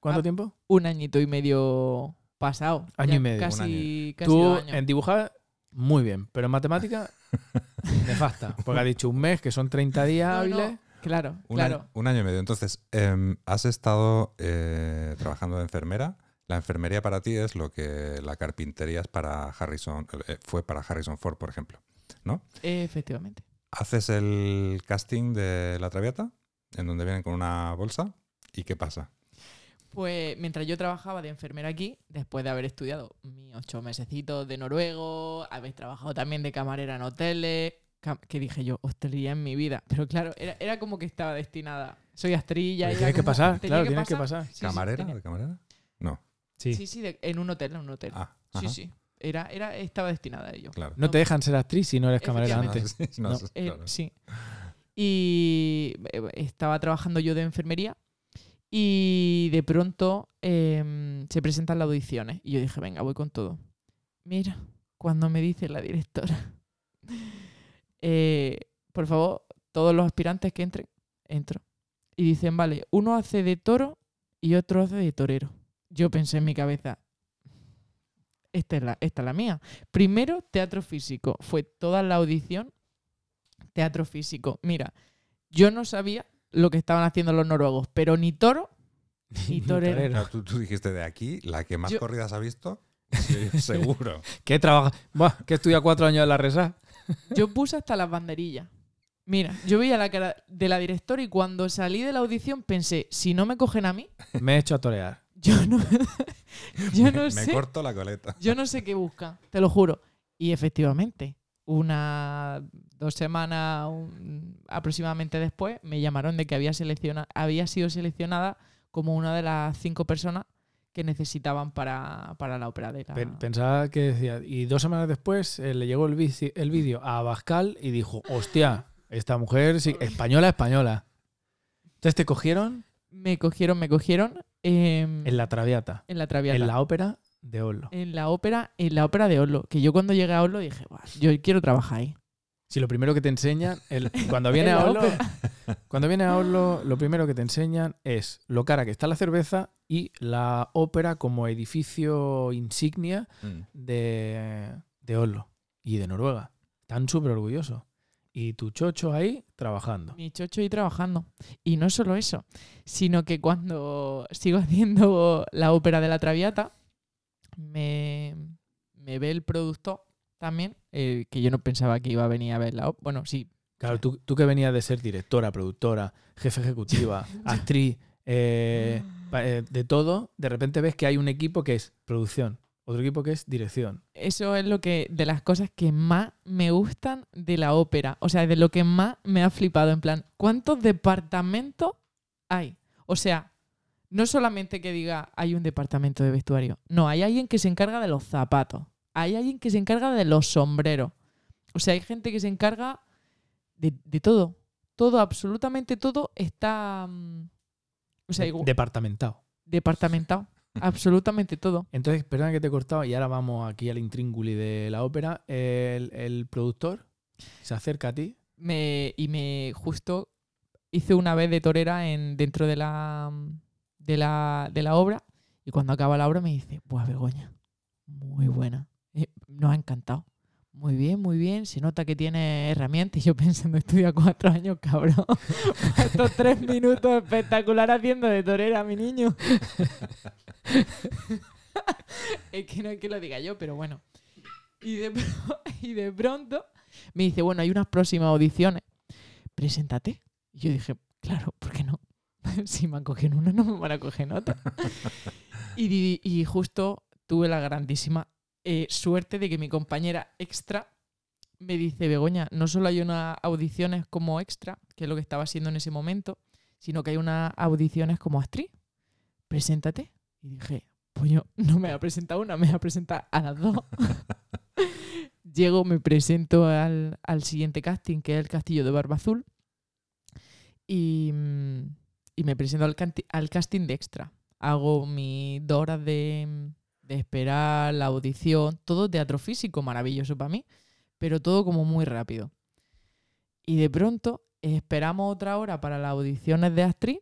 ¿Cuánto Ah, tiempo? un añito y medio pasado. Año Ya y medio. Casi, casi Tú dos años. en dibujar, muy bien. Pero en matemática, nefasta. Porque ha dicho un mes, que son 30 días No, no, hábiles. Claro, Un, claro. año, un año y medio. Entonces, em, has estado eh, trabajando de enfermera. La enfermería para ti es lo que la carpintería es para Harrison, eh, fue para Harrison Ford, por ejemplo. Efectivamente. Haces el casting de La Traviata, en donde vienen con una bolsa. ¿Y qué pasa? Pues mientras yo trabajaba de enfermera aquí, después de haber estudiado mis ocho mesecitos de noruego, haber trabajado también de camarera en hoteles, que dije yo, hostelería en mi vida. Pero claro, era, era como que estaba destinada. Soy astrilla. Era tienes que pasar, claro, tienes que pasar. Sí, ¿Camarera? ¿De camarera? No. Sí. Sí, sí, de- en un hotel, en un hotel. Ah, sí, ajá, sí. Era, era, estaba destinada a ello. Claro. No te dejan ser actriz si no eres camarera antes. No, Eh, claro. sí. Y eh, estaba trabajando yo de enfermería y de pronto em, se presentan las audiciones. Y yo dije, venga, voy con todo. Mira, cuando me dice la directora, eh, por favor, todos los aspirantes que entren, entro. Y dicen, vale, uno hace de toro y otro hace de torero. Yo pensé en mi cabeza, esta es la, esta es la mía. Primero, teatro físico. Fue toda la audición teatro físico. Mira, yo no sabía lo que estaban haciendo los noruegos, pero ni toro ni torero. Claro, tú, tú dijiste de aquí, la que más Yo- corridas ha visto, sí, seguro. ¿Qué trabaja? Buah, que estudia cuatro años en la resa. Yo puse hasta las banderillas. Mira, yo veía la cara de la directora y cuando salí de la audición pensé, si no me cogen a mí, Me he hecho a torear. yo no, yo no me, sé. me corto la coleta. Yo no sé qué buscan, te lo juro. Y efectivamente, una dos semanas un- aproximadamente después, me llamaron de que había, selecciona, había sido seleccionada como una de las cinco personas que necesitaban para, para la ópera de la... Pen- Pensaba que decía. Y dos semanas después eh, le llegó el, vici- el vídeo a Bascal y dijo: Hostia, esta mujer sí, española, española. Entonces te cogieron Me cogieron, me cogieron em, en la Traviata, en la Traviata. en la ópera de Oslo. en la ópera, en la ópera de Oslo. Que yo cuando llegué a Oslo dije, "Buah, yo quiero trabajar ahí. Si lo primero que te enseñan, el- cuando viene En a Oslo, cuando viene a Oslo, lo primero que te enseñan es lo cara que está la cerveza y la ópera como edificio insignia Mm. de, de Oslo y de Noruega. Están súper orgullosos. Y tu chocho ahí trabajando. Mi chocho ahí trabajando. Y no solo eso, sino que cuando sigo haciendo la ópera de la Traviata, me, me ve el productor también, eh, que yo no pensaba que iba a venir a ver la ópera. Bueno, sí. Claro, tú, tú que venías de ser directora, productora, jefe ejecutiva, actriz, eh, pa- eh, de todo, de repente ves que hay un equipo que es producción, otro equipo que es dirección. Eso es lo que de las cosas que más me gustan de la ópera. O sea, de lo que más me ha flipado. En plan, ¿cuántos departamentos hay? O sea, no solamente que diga hay un departamento de vestuario. No, hay alguien que se encarga de los zapatos. Hay alguien que se encarga de los sombreros. O sea, hay gente que se encarga de, de todo. Todo, absolutamente todo está. mm, O sea, De- igual- departamentado. departamentado. absolutamente todo. Entonces, perdona que te he cortado y ahora vamos aquí al intrínguli de la ópera. El, el productor se acerca a ti. me, y me justo hice una vez de torera en, dentro de la, de, la, de la obra y cuando acaba la obra me dice, buah, Begoña, muy buena, nos ha encantado. Muy bien, muy bien, se nota que tiene herramientas y yo pensando, estudia cuatro años, cabrón. Estos tres minutos espectacular haciendo de torera, mi niño. es que no es que lo diga yo, pero bueno. Y de, pro- y de pronto me dice, bueno, hay unas próximas audiciones. Preséntate. Y yo dije, claro, ¿por qué no? si me han cogido una, no me van a coger otra. y, y justo tuve la grandísima eh, suerte de que mi compañera extra me dice, Begoña, no solo hay unas audiciones como extra, que es lo que estaba haciendo en ese momento, sino que hay unas audiciones como actriz. Preséntate. Y dije, pues yo no me voy a presentar una, me voy a presentar a las dos. Llego, me presento al, al siguiente casting, que es el Castillo de Barba Azul. Y, mm, y me presento al, al casting de extra. Hago mis dos horas de, de esperar, la audición, todo teatro físico, maravilloso para mí, pero todo como muy rápido. Y de pronto esperamos otra hora para las audiciones de actriz.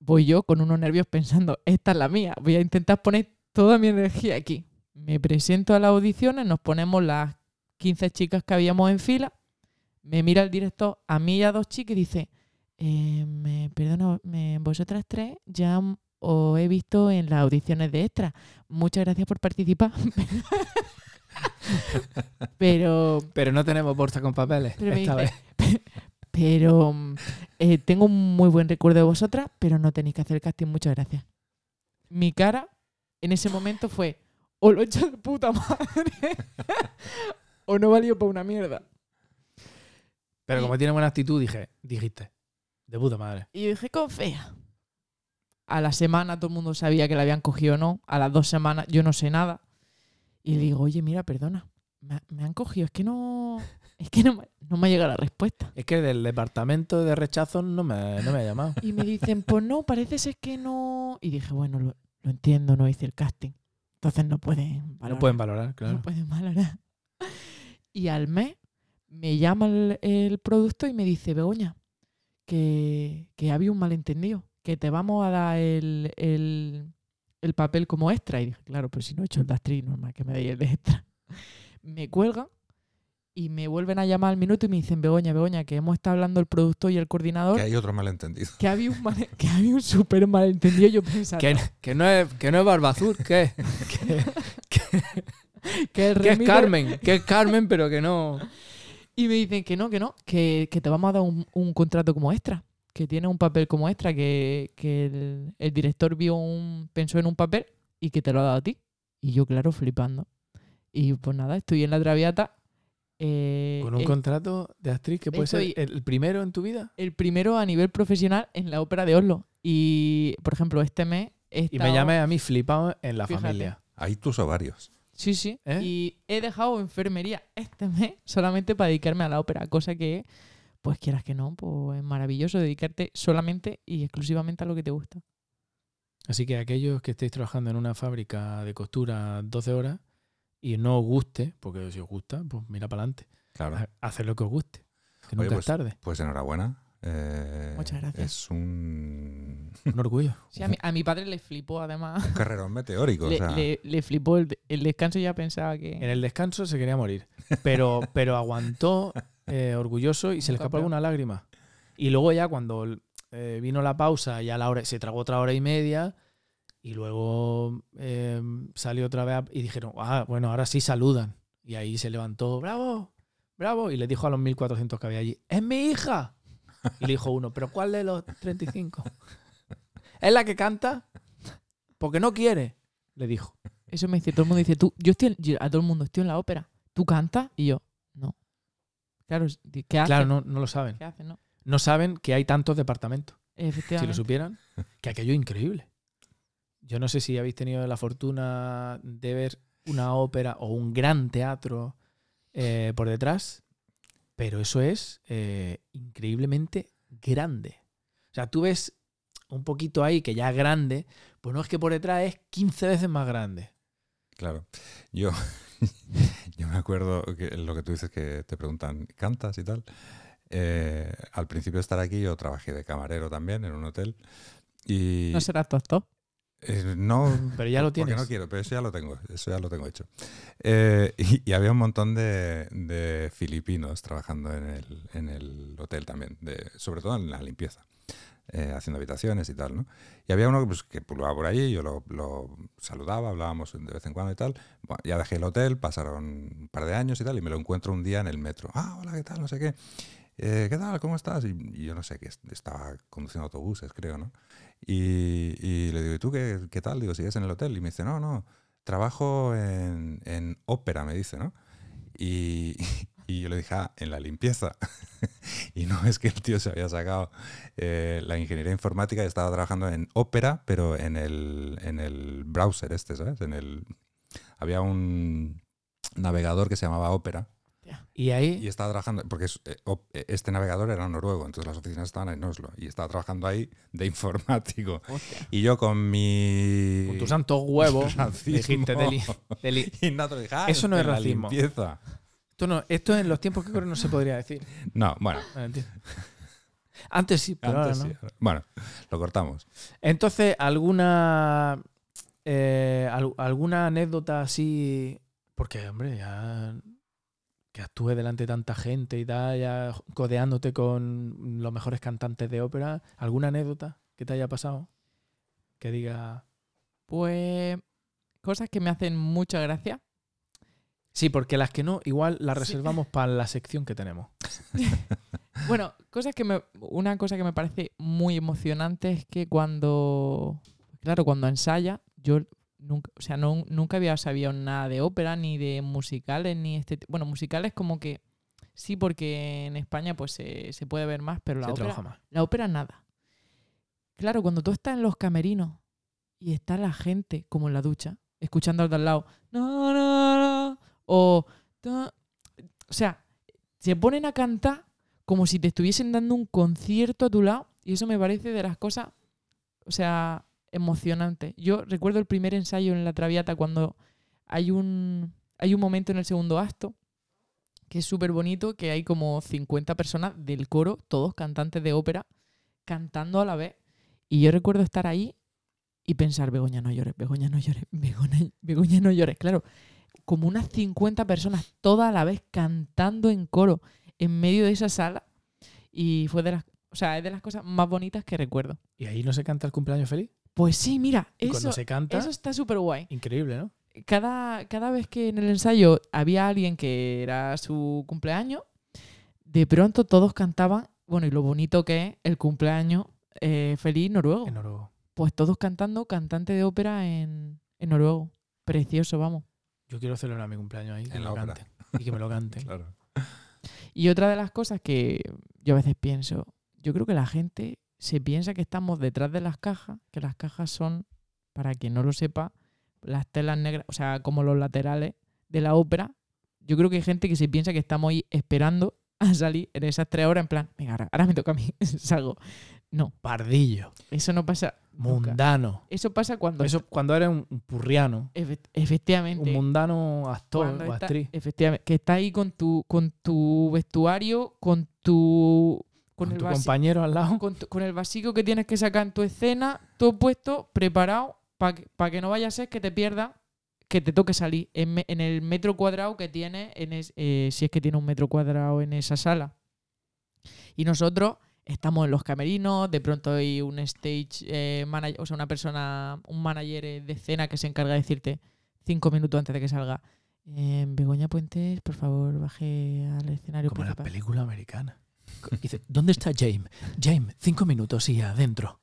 Voy yo con unos nervios pensando, esta es la mía, voy a intentar poner toda mi energía aquí. Me presento a las audiciones, nos ponemos las 15 chicas que habíamos en fila. Me mira el director a mí y a dos chicas y dice, eh, me, perdona, me- vosotras tres ya os he visto en las audiciones de extra. Muchas gracias por participar. pero Pero no tenemos bolsa con papeles. pero esta dice, vez. pero eh, tengo un muy buen recuerdo de vosotras, pero no tenéis que hacer el casting, muchas gracias. Mi cara en ese momento fue, o lo he hecho de puta madre, o no valió para una mierda. Pero como tiene buena actitud, dije, dijiste, de puta madre. Y yo dije, con fea. A la semana todo el mundo sabía que la habían cogido o no. A las dos semanas yo no sé nada. Y le digo, oye, mira, perdona. Me, ha- me han cogido. Es que no... Es que no me, no me ha llegado la respuesta. Es que del departamento de rechazos no me, no me ha llamado. Y me dicen, pues no, parece ser que no. Y dije, bueno, lo, lo entiendo, no hice el casting. Entonces no pueden valorar. No pueden valorar, claro. No pueden valorar. Y al mes me llama el, el producto y me dice, Begoña, que, que había un malentendido, que te vamos a dar el, el, el papel como extra. Y dije, claro, pero si no he hecho el de actriz, normal que me deis el de extra. Me cuelgan y me vuelven a llamar al minuto y me dicen, Begoña, Begoña, que hemos estado hablando el productor y el coordinador, Que que, hay otro malentendido. había un que había un súper malentendido. Yo pensaba Que, que no es, que no es Barba Azul, ¿qué? que, que, el que es Carmen, que es Carmen, pero que no. Y me dicen que no, que no, que, que te vamos a dar un, un contrato como extra, que tiene un papel como extra, que, que el, el director vio un, pensó en un papel y que te lo ha dado a ti. Y yo, claro, flipando. Y pues nada, estoy en la Traviata. eh, Con un el, contrato de actriz que puede ser el primero en tu vida. el primero a nivel profesional en la ópera de Oslo. Y, por ejemplo, este mes he Y me estado- llamé a mí flipado en la Fíjate. familia. Hay tus ovarios. Sí, sí. ¿Eh? Y he dejado enfermería este mes solamente para dedicarme a la ópera, cosa que, pues quieras que no, pues es maravilloso dedicarte solamente y exclusivamente a lo que te gusta. Así que aquellos que estéis trabajando en una fábrica de costura 12 horas y no os guste, porque si os gusta, pues mira para adelante. Claro. Haced lo que os guste. Que Oye, nunca es tarde. Pues enhorabuena. Eh, Muchas gracias. Es un, Un orgullo. Sí, a mi, a mi padre le flipó además. un carrerón meteórico. le, o sea, le- le flipó el, el descanso y ya pensaba que... En el descanso se quería morir, pero, pero aguantó eh, orgulloso y se le escapó alguna lágrima. Y luego ya cuando eh, vino la pausa, ya la hora, se tragó otra hora y media y luego eh, salió otra vez y dijeron, ah, bueno, ahora sí saludan. Y ahí se levantó, bravo, bravo, y le dijo a los 1400 que había allí, es mi hija. Y le dijo uno, pero ¿cuál de los 35? ¿Es la que canta? porque no quiere, le dijo. Eso me dice, todo el mundo dice, tú, yo estoy, a todo el mundo, estoy en la ópera. ¿Tú cantas? Y yo. Claro, ¿qué haces? Claro, no, no lo saben. ¿Qué haces, no? No saben que hay tantos departamentos. Si lo supieran, que aquello es increíble. Yo no sé si habéis tenido la fortuna de ver una ópera o un gran teatro eh, por detrás, pero eso es eh, increíblemente grande. O sea, tú ves un poquito ahí que ya es grande, pues no es que por detrás es 15 veces más grande. Claro. Yo, yo me acuerdo que lo que tú dices que te preguntan, ¿cantas y tal? Eh, al principio de estar aquí yo trabajé de camarero también en un hotel. Y No serás tu actor. eh, no, Pero ya lo porque tienes. no quiero, pero eso ya lo tengo, eso ya lo tengo hecho. Eh, y, y había un montón de, de filipinos trabajando en el, en el hotel también, de, sobre todo en la limpieza, eh, haciendo habitaciones y tal, ¿no? Y había uno pues, que pululaba por allí, yo lo, saludaba, hablábamos de vez en cuando y tal. Bueno, ya dejé el hotel, pasaron un par de años y tal, y me lo encuentro un día en el metro. Ah, hola, ¿qué tal? No sé qué. "Eh, ¿Qué tal? ¿Cómo estás? Y, yo no sé, que est- estaba conduciendo autobuses, creo, ¿no? Y, y le digo, ¿y tú qué, qué tal? Digo, ¿sigues en el hotel? Y me dice, no, no, trabajo en, en ópera, me dice, ¿no? Y, y yo le dije, ah, en la limpieza. y no es que el tío se había sacado eh, la ingeniería informática y estaba trabajando en ópera, pero en el, en el browser este, ¿sabes? En el, había un navegador que se llamaba Opera Y ahí, y estaba trabajando, porque eh, eh, este navegador era noruego, entonces las oficinas estaban en Oslo y estaba trabajando ahí de informático. Y yo con mi... con tus santos huevos, dijiste deli- deli- innato, dije, "Ah, Eso no es racismo". limpieza. Esto, no, esto en los tiempos que corren no se podría decir. No, bueno, No, entiendo. Antes sí, pero antes ahora no. sí. Bueno, lo cortamos. Entonces, ¿alguna eh, al- alguna anécdota así? Porque, hombre, ya que actúe delante de tanta gente y tal, ya codeándote con los mejores cantantes de ópera, ¿alguna anécdota que te haya pasado? Que diga... Pues cosas que me hacen mucha gracia. Sí, porque las que no, igual las Sí. reservamos para la sección que tenemos. Bueno, cosas que me, una cosa que me parece muy emocionante es que cuando, claro, cuando ensaya, yo nunca, o sea, no, nunca había sabido nada de ópera, ni de musicales, ni este, bueno, musicales como que sí, porque en España pues se, se puede ver más, pero la Se ópera, trabaja más. la ópera nada. Claro, cuando tú estás en los camerinos y está la gente como en la ducha, escuchando al de al lado, no, no, no, o, o sea, se ponen a cantar como si te estuviesen dando un concierto a tu lado y eso me parece de las cosas, o sea, emocionantes. Yo recuerdo el primer ensayo en la Traviata cuando hay un, hay un momento en el segundo acto que es súper bonito, que hay como 50 personas del coro, todos cantantes de ópera, cantando a la vez. Y yo recuerdo estar ahí y pensar, Begoña, no llores, Begoña, no llores, Begoña, Begoña, no llores. Claro, como unas 50 personas todas a la vez cantando en coro en medio de esa sala. Y fue de las, o sea, es de las cosas más bonitas que recuerdo. ¿Y ahí no se canta el cumpleaños feliz? Pues sí, mira, Y cuando eso, se canta, eso está súper guay. increíble, ¿no? Cada, cada vez que en el ensayo había alguien que era su cumpleaños, de pronto todos cantaban, bueno, y lo bonito que es el cumpleaños eh, feliz noruego. En noruego. Pues todos cantando cantante de ópera en, en noruego. Precioso, vamos. Yo quiero celebrar mi cumpleaños ahí, que En me la lo ópera. canten. Y que me lo canten. Claro. Y otra de las cosas que yo a veces pienso, yo creo que la gente se piensa que estamos detrás de las cajas, que las cajas son, para quien no lo sepa, las telas negras, o sea, como los laterales de la ópera. Yo creo que hay gente que se piensa que estamos ahí esperando a salir en esas tres horas en plan, venga, ahora, ahora me toca a mí, salgo. No, Pardillo. eso no pasa nunca. Mundano. Eso pasa cuando... Eso cuando eres un purriano. efe- efectivamente. Un mundano actor o está- actriz. Efectivamente, que está ahí con tu, con tu vestuario, con tu. Con, Con, el tu compañero al lado. con, tu- con el vasico que tienes que sacar en tu escena, todo puesto, preparado, para que, pa' que no vaya a ser que te pierdas, que te toque salir en, me- en el metro cuadrado que tiene, en es- eh, si es que tiene un metro cuadrado en esa sala. Y nosotros estamos en los camerinos, de pronto hay un stage eh, manager, o sea, una persona, un manager eh, de escena que se encarga de decirte cinco minutos antes de que salga. eh, Begoña Puentes, por favor, baje al escenario Como en la principal". película americana. Dice, ¿dónde está James? James, cinco minutos y adentro.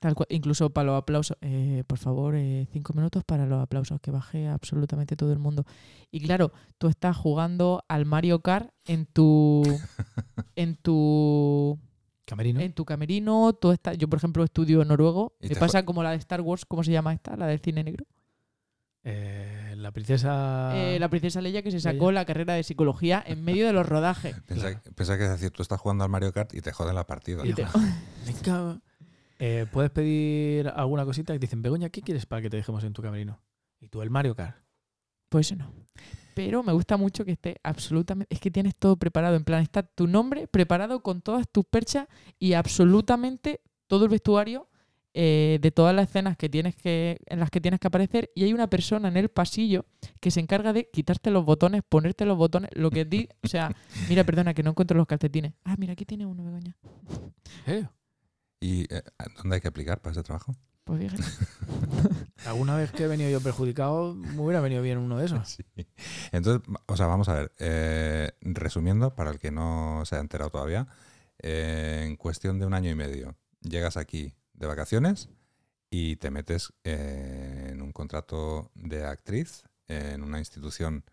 Tal cual. Incluso para los aplausos. eh, por favor, eh, cinco minutos para los aplausos, que baje absolutamente todo el mundo. Y claro, tú estás jugando al Mario Kart en tu. en tu. Camerino. En tu camerino. Tú estás, yo, por ejemplo, estudio noruego. Y Me te pasa como la de Star Wars, ¿cómo se llama esta? La del cine negro. Eh, la princesa. Eh, la princesa Leia que se sacó la carrera de psicología en medio de los rodajes. Pensaba, que es decir, tú estás jugando al Mario Kart y te joden la partida. Y ¿no? te- Venga. Eh, Puedes pedir alguna cosita y te dicen, Begoña, ¿qué quieres para que te dejemos en tu camerino? Y tú el Mario Kart. Pues eso no. Pero me gusta mucho que esté absolutamente. Es que tienes todo preparado. En plan, está tu nombre preparado con todas tus perchas y absolutamente todo el vestuario eh, de todas las escenas que tienes que, en las que tienes que aparecer. Y hay una persona en el pasillo que se encarga de quitarte los botones, ponerte los botones, lo que di. O sea, mira, perdona, que no encuentro los calcetines. Ah, mira, aquí tiene uno, Begoña. Eh, ¿Y eh, dónde hay que aplicar para ese trabajo? Pues fíjate. Alguna vez que he venido yo perjudicado, me hubiera venido bien uno de esos. Sí. Entonces, o sea, vamos a ver. eh, resumiendo, para el que no se ha enterado todavía, eh, en cuestión de un año y medio, llegas aquí de vacaciones y te metes eh, en un contrato de actriz en una institución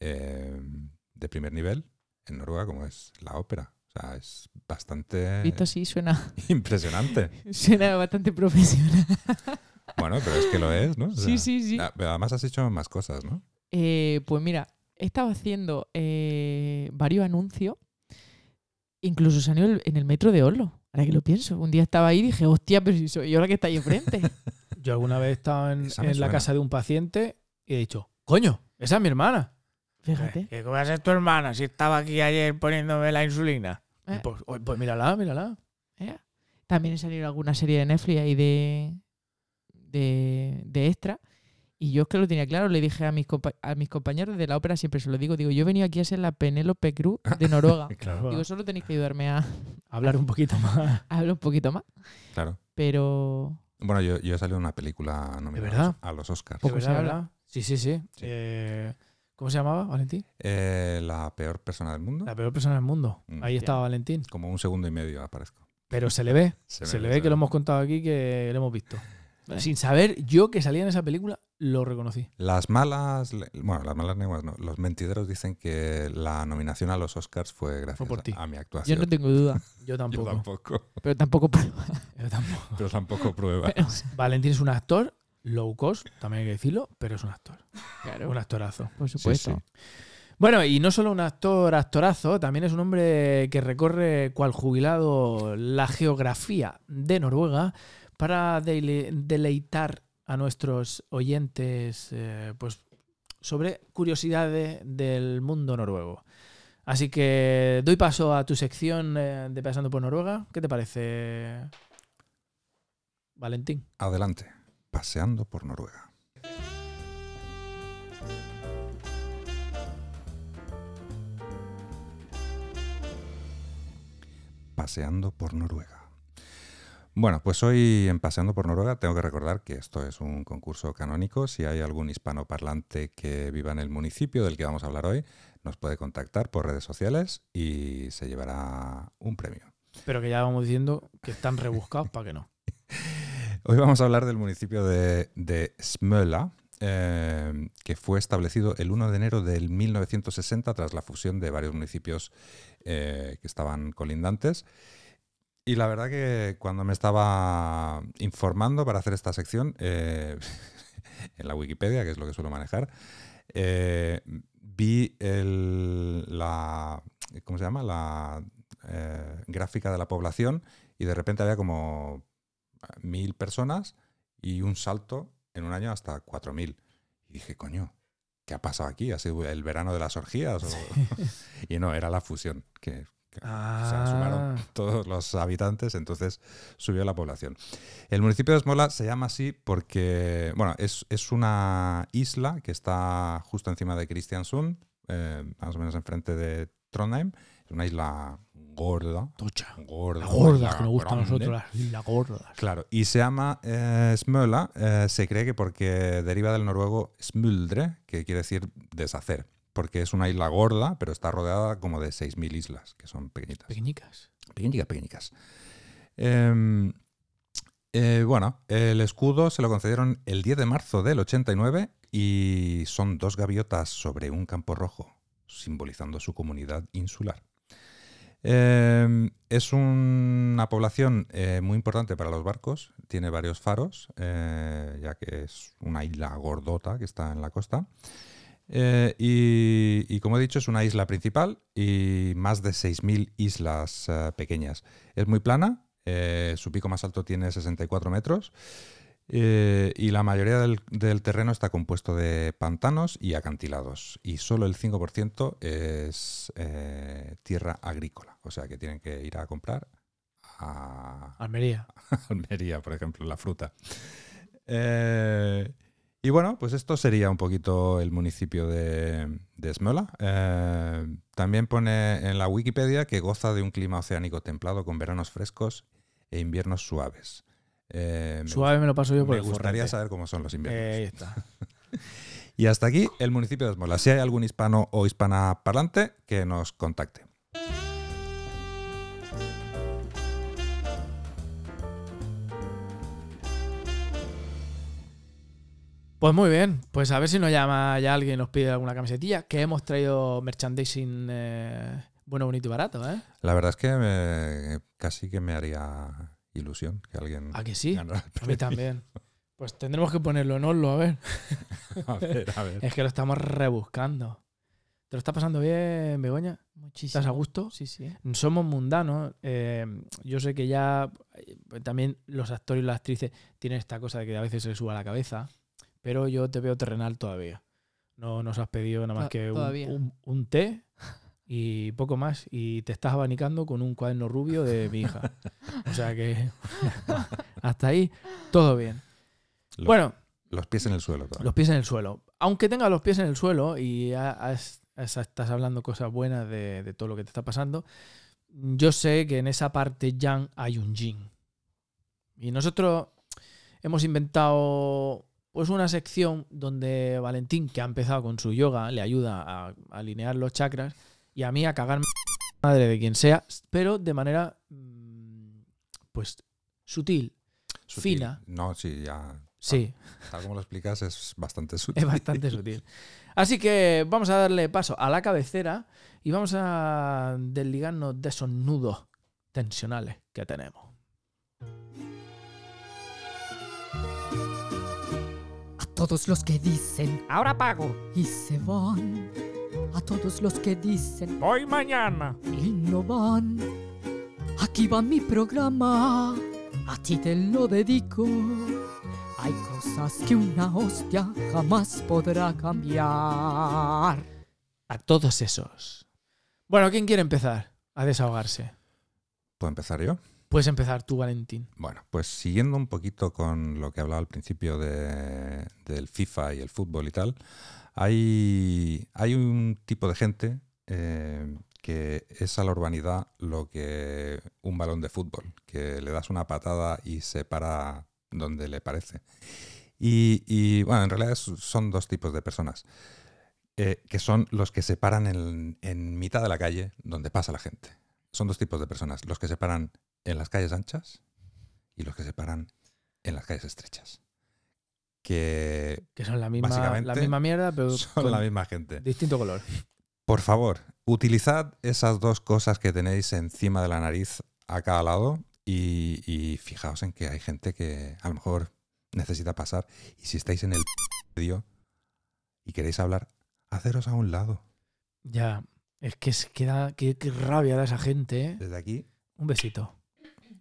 de primer nivel en Noruega, como es la ópera. O sea, es bastante Visto sí suena, impresionante. suena bastante profesional. Bueno, pero es que lo es, ¿no? O Sí, sea, sí, sí. pero además has hecho más cosas, ¿no? Eh, pues mira, he estado haciendo eh, varios anuncios. Incluso salió en el metro de Oslo. Ahora que lo pienso. Un día estaba ahí y dije, hostia, pero si soy yo la que está ahí enfrente. Yo alguna vez he estado en, la casa de un paciente y he dicho, coño, esa es mi hermana. Fíjate. ¿Qué va a ser tu hermana si estaba aquí ayer poniéndome la insulina? Y Eh. Pues, pues mírala, mírala. Eh, También he salido alguna serie de Netflix ahí de, de, de extra. Y yo es que lo tenía claro, le dije a mis, compa- a mis compañeros de la ópera, siempre se lo digo, digo, yo he venido aquí a ser la Penélope Cruz de Noruega. Claro. digo, solo tenéis que ayudarme a, hablar un poquito más. hablar un poquito más. Claro. Pero Bueno, yo, yo he salido en una película nominada verdad? a los Oscars. ¿De verdad? Sí, sí, sí. Sí. Eh, ¿Cómo se llamaba, Valentín? Eh, la peor persona del mundo. La peor persona del mundo. Mm. Ahí estaba Valentín. Como un segundo y medio aparezco. Pero se le ve. Se le ve, que lo hemos contado aquí, que lo hemos visto. Vale. Sin saber yo que salía en esa película, lo reconocí. Las malas, bueno, las malas lenguas no. Los mentideros dicen que la nominación a los Oscars fue gracias por ti. a mi yo actuación. no tengo duda. Yo Yo tampoco. tampoco, Pero tampoco prueba. Yo tampoco. pero tampoco prueba. Pero, Valentín es un actor low cost, también hay que decirlo, pero es un actor. claro, Un actorazo. por Sí, supuesto. sí. Bueno, y no solo un actor actorazo, también es un hombre que recorre cual jubilado la geografía de Noruega para dele- deleitar a nuestros oyentes eh, pues, sobre curiosidades del mundo noruego. Así que doy paso a tu sección eh, de Pasando por Noruega. ¿Qué te parece, Valentín? Adelante, paseando por Noruega. Paseando por Noruega. Bueno, pues hoy en Paseando por Noruega tengo que recordar que esto es un concurso canónico. Si hay algún hispanoparlante que viva en el municipio del que vamos a hablar hoy, nos puede contactar por redes sociales y se llevará un premio. Pero que ya vamos diciendo que están rebuscados para que no. Hoy vamos a hablar del municipio de, de Smøla, eh, que fue establecido el 1 de enero del 1960 tras la fusión de varios municipios eh, que estaban colindantes. Y la verdad que cuando me estaba informando para hacer esta sección, eh, en la Wikipedia, que es lo que suelo manejar, vi la, ¿cómo se llama? La gráfica de la población y de repente había como mil personas y un salto en un año hasta cuatro mil. Y dije, coño, ¿qué ha pasado aquí? ¿Ha sido el verano de las orgías? y no, era la fusión, que, que Ah. se sumaron todos los habitantes, entonces subió la población. El municipio de Smola se llama así porque, bueno, es, es una isla que está justo encima de Kristiansund, eh, más o menos enfrente de Trondheim. Es una isla gorda. Tocha. Gorda. Las gordas que nos gustan a nosotros, las islas gordas. Claro, y se llama eh, Smøla, eh, se cree que porque deriva del noruego smuldre, que quiere decir deshacer, porque es una isla gorda, pero está rodeada como de 6.000 islas, que son pequeñitas. Pequeñicas. Pequeñicas, pequeñicas. Em, Eh, bueno, el escudo se lo concedieron el 10 de marzo del 89 y son dos gaviotas sobre un campo rojo, simbolizando su comunidad insular. Eh, es una población eh, muy importante para los barcos, tiene varios faros, eh, ya que es una isla gordota que está en la costa. Eh, y, y como he dicho, es una isla principal y más de 6.000 islas pequeñas. Es muy plana, su pico más alto tiene 64 metros eh, y la mayoría del, del terreno está compuesto de pantanos y acantilados. Y solo el 5% es eh, tierra agrícola, o sea que tienen que ir a comprar a, Almería. Almería, por ejemplo, la fruta. Eh, y bueno, pues esto sería un poquito el municipio de, de Esmola. También pone en la Wikipedia que goza de un clima oceánico templado con veranos frescos e inviernos suaves. Eh, Suave me lo paso yo por me el gustaría saber cómo son los inviernos. Eh, ahí está. Y hasta aquí el municipio de Esmola. Si hay algún hispano o hispana parlante, que nos contacte. Pues muy bien, pues a ver si nos llama ya alguien y nos pide alguna camisetilla, que hemos traído merchandising eh, bueno, bonito y barato, ¿eh? La verdad es que me- casi que me haría ilusión que alguien ¿A que sí? ganara el A mí también. Pues tendremos que ponerlo en Oslo, a ver. A ver, a ver. Es que lo estamos rebuscando. ¿Te lo está pasando bien, Begoña? Muchísimo. ¿Estás a gusto? Sí, sí. Somos mundanos. eh, yo sé que ya eh, también los actores y las actrices tienen esta cosa de que a veces se les suba la cabeza, pero yo te veo terrenal todavía. No nos has pedido nada más To- que un- un té y poco más y te estás abanicando con un cuaderno rubio de mi hija. O sea que hasta ahí todo bien. Los, Bueno, los pies en el suelo. todavía. los pies en el suelo. Aunque tengas los pies en el suelo y ha- has- has- estás hablando cosas buenas de, de todo lo que te está pasando, yo sé que en esa parte yang hay un yin. Y nosotros hemos inventado pues una sección donde Valentín, que ha empezado con su yoga, le ayuda a alinear los chakras y a mí a cagarme madre de quien sea, pero de manera mm, pues sutil, Sutil. fina. No, sí, ya. sí. Tal como lo explicas, es bastante sutil. Es bastante sutil. Así que vamos a darle paso a la cabecera y vamos a desligarnos de esos nudos tensionales que tenemos. A todos los que dicen Ahora pago. y se van. A todos los que dicen Voy mañana. y no van. Aquí va mi programa. A ti te lo dedico. Hay cosas que una hostia jamás podrá cambiar. A todos esos. Bueno, ¿quién quiere empezar a desahogarse? ¿Puedo empezar yo? Puedes empezar tú, Valentín. Bueno, pues siguiendo un poquito con lo que hablaba al principio de- del FIFA y el fútbol y tal, hay, un tipo de gente eh, que es a la urbanidad lo que un balón de fútbol, que le das una patada y se para donde le parece. Y, bueno, en realidad son dos tipos de personas, eh, que son los que se paran en, en mitad de la calle donde pasa la gente. Son dos tipos de personas, los que se paran en las calles anchas y los que se paran en las calles estrechas. Que Que son la misma, Básicamente, la misma mierda, pero son la misma gente. distinto color. Por favor, utilizad esas dos cosas que tenéis encima de la nariz a cada lado y, y fijaos en que hay gente que a lo mejor necesita pasar y si estáis en el medio y queréis hablar, haceros a un lado. Ya, es que es que da, qué, qué rabia da esa gente, ¿eh? Desde aquí, Un besito.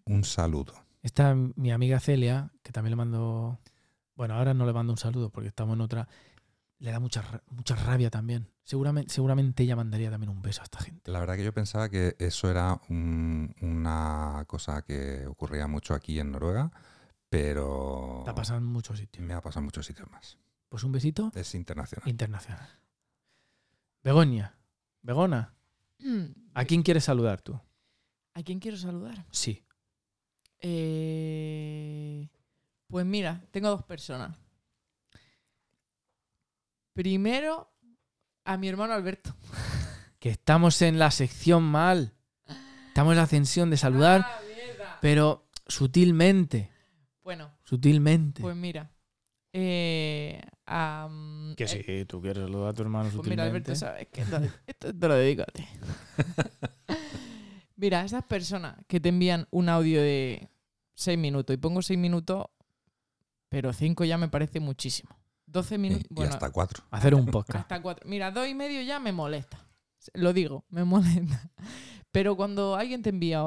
un saludo. Está mi amiga Celia, que también le mando. Bueno, ahora no le mando un saludo porque estamos en otra. Le da mucha, mucha rabia también. Seguramente, seguramente ella mandaría también un beso a esta gente. La verdad que yo pensaba que eso era un- una cosa que ocurría mucho aquí en Noruega, pero Está pasando en muchos sitios. me ha pasado en muchos sitios más. Pues un besito Es internacional. internacional. Begoña. Begona. ¿A quién quieres saludar tú? ¿A quién quiero saludar? Sí. Eh, pues mira, tengo dos personas. Primero, a mi hermano Alberto. Que estamos en la sección mal. Estamos en la ascensión de saludar, Ah, mierda. pero sutilmente. Bueno, Sutilmente. pues mira. eh, am, que eh, si tú quieres saludar a tu hermano Pues mira, sutilmente. Alberto, sabes que esto, esto te lo dedico a ti. mira, esas personas que te envían un audio de 6 minutos, y pongo 6 minutos, pero 5 ya me parece muchísimo. 12 Y, minutos. y Bueno, hasta cuatro. Hacer un podcast. hasta 4. Mira, 2 y medio ya me molesta. Lo digo, me molesta. Pero cuando alguien te envía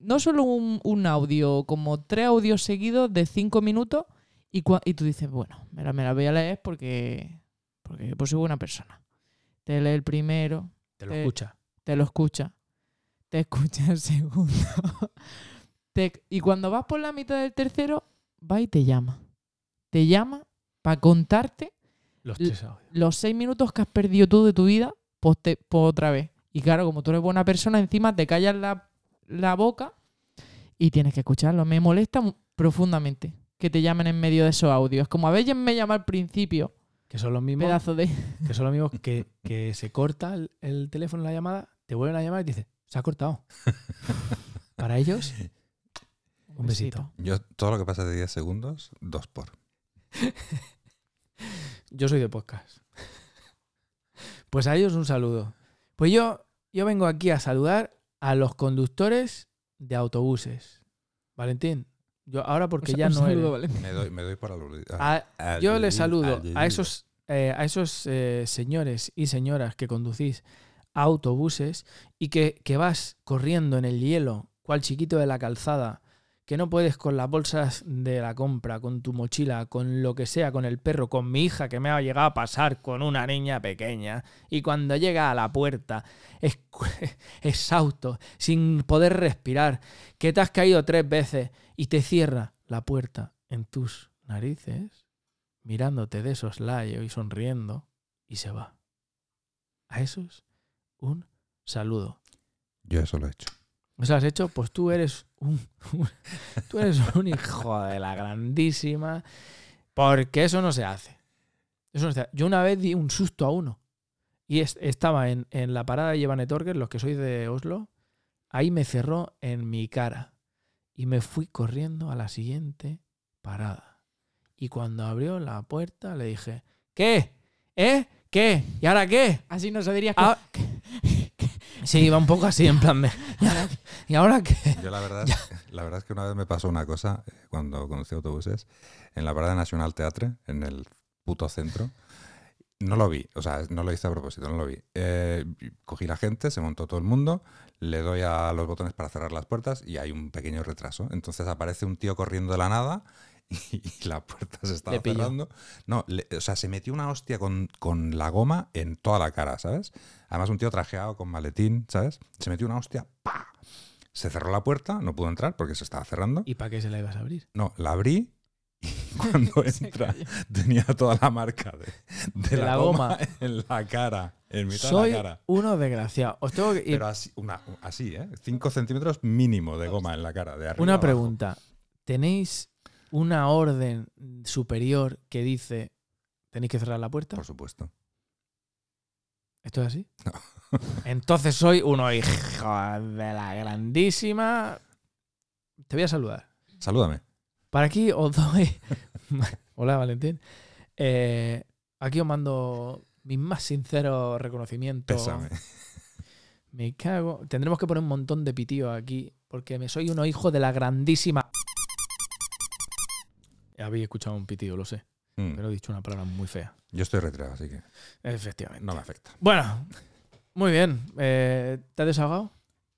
no solo un, un audio, como tres audios seguidos de 5 minutos, y, cua- y tú dices, bueno, me la, me la voy a leer porque, porque pues soy buena persona. Te lee el primero, Te lo Eh, escucha. te lo escucha, te escucha el segundo. te- y cuando vas por la mitad del tercero, va y te llama. Te llama para contarte Los seis minutos que has perdido tú de tu vida, pues, te- pues otra vez. Y claro, como tú eres buena persona, encima te callas la, la boca y tienes que escucharlo. Me molesta profundamente que te llamen en medio de esos audios. Como a veces me llama al principio, Que son los mismos. pedazo de... Que son los mismos que, que se corta el, el teléfono en la llamada, te vuelven a llamar y te dice, se ha cortado. Para ellos, Un besito. Yo, todo lo que pasa de 10 segundos, dos por. yo soy de podcast. Pues a ellos un saludo. Pues yo, yo vengo aquí a saludar a los conductores de autobuses. Valentín, yo ahora porque ya no saludo, eres. Valentín. Me doy, me doy por aludido. A- yo les saludo a esos, eh, a esos eh, señores y señoras que conducís autobuses y que, que vas corriendo en el hielo, cual chiquito de la calzada, que no puedes con las bolsas de la compra, con tu mochila, con lo que sea, con el perro, con mi hija que me ha llegado a pasar con una niña pequeña, y cuando llega a la puerta, exhausto, sin poder respirar, que te has caído tres veces y te cierra la puerta en tus narices, mirándote de soslayo y sonriendo, y se va. A esos, un saludo. Yo eso lo he hecho. ¿Eso has hecho? Pues tú eres un, tú eres un hijo de la grandísima. Porque eso no se hace. Eso no se hace. Yo una vez di un susto a uno. Y es- estaba en, en la parada de Llevane Torger, los que sois de Oslo. Ahí me cerró en mi cara. Y me fui corriendo a la siguiente parada. Y cuando abrió la puerta le dije, ¿qué? ¿Eh? ¿Qué? ¿Y ahora qué? Así no se diría... Ah, Sí, iba un poco así, en plan de. ¿Y ahora qué? Yo la verdad, es, la verdad es que una vez me pasó una cosa eh, cuando conducí autobuses en la parada National Theatre, en el puto centro. No lo vi, o sea, no lo hice a propósito, no lo vi. Eh, cogí la gente, se montó todo el mundo, le doy a los botones para cerrar las puertas y hay un pequeño retraso. Entonces aparece un tío corriendo de la nada y, la puerta se estaba cerrando. No, le- o sea, se metió una hostia con, con la goma en toda la cara, ¿sabes? Además, un tío trajeado con maletín, ¿sabes? Se metió una hostia, ¡pa! Se cerró la puerta, no pudo entrar porque se estaba cerrando. ¿Y para qué se la ibas a abrir? No, la abrí y cuando entra tenía toda la marca de, de De la, la goma, goma. en la cara, en mitad Soy de la cara. uno desgraciado. Os tengo que. y Pero así, una, así, ¿eh? 5 centímetros mínimo de goma en la cara, de arriba una pregunta. ¿Tenéis una orden superior que dice tenéis que cerrar la puerta? Por supuesto. ¿Esto es así? No. Entonces soy uno hijo de la grandísima. Te voy a saludar. Salúdame. Para aquí os doy. Hola, Valentín. Eh, aquí os mando mis más sinceros reconocimientos. Pésame. Me cago. Tendremos que poner un montón de pitío aquí porque me soy uno hijo de la grandísima. Habéis escuchado un pitido, lo sé, Mm. pero he dicho una palabra muy fea. Yo estoy retirado, así que Efectivamente. no me afecta. Bueno, muy bien. Eh, ¿Te has desahogado?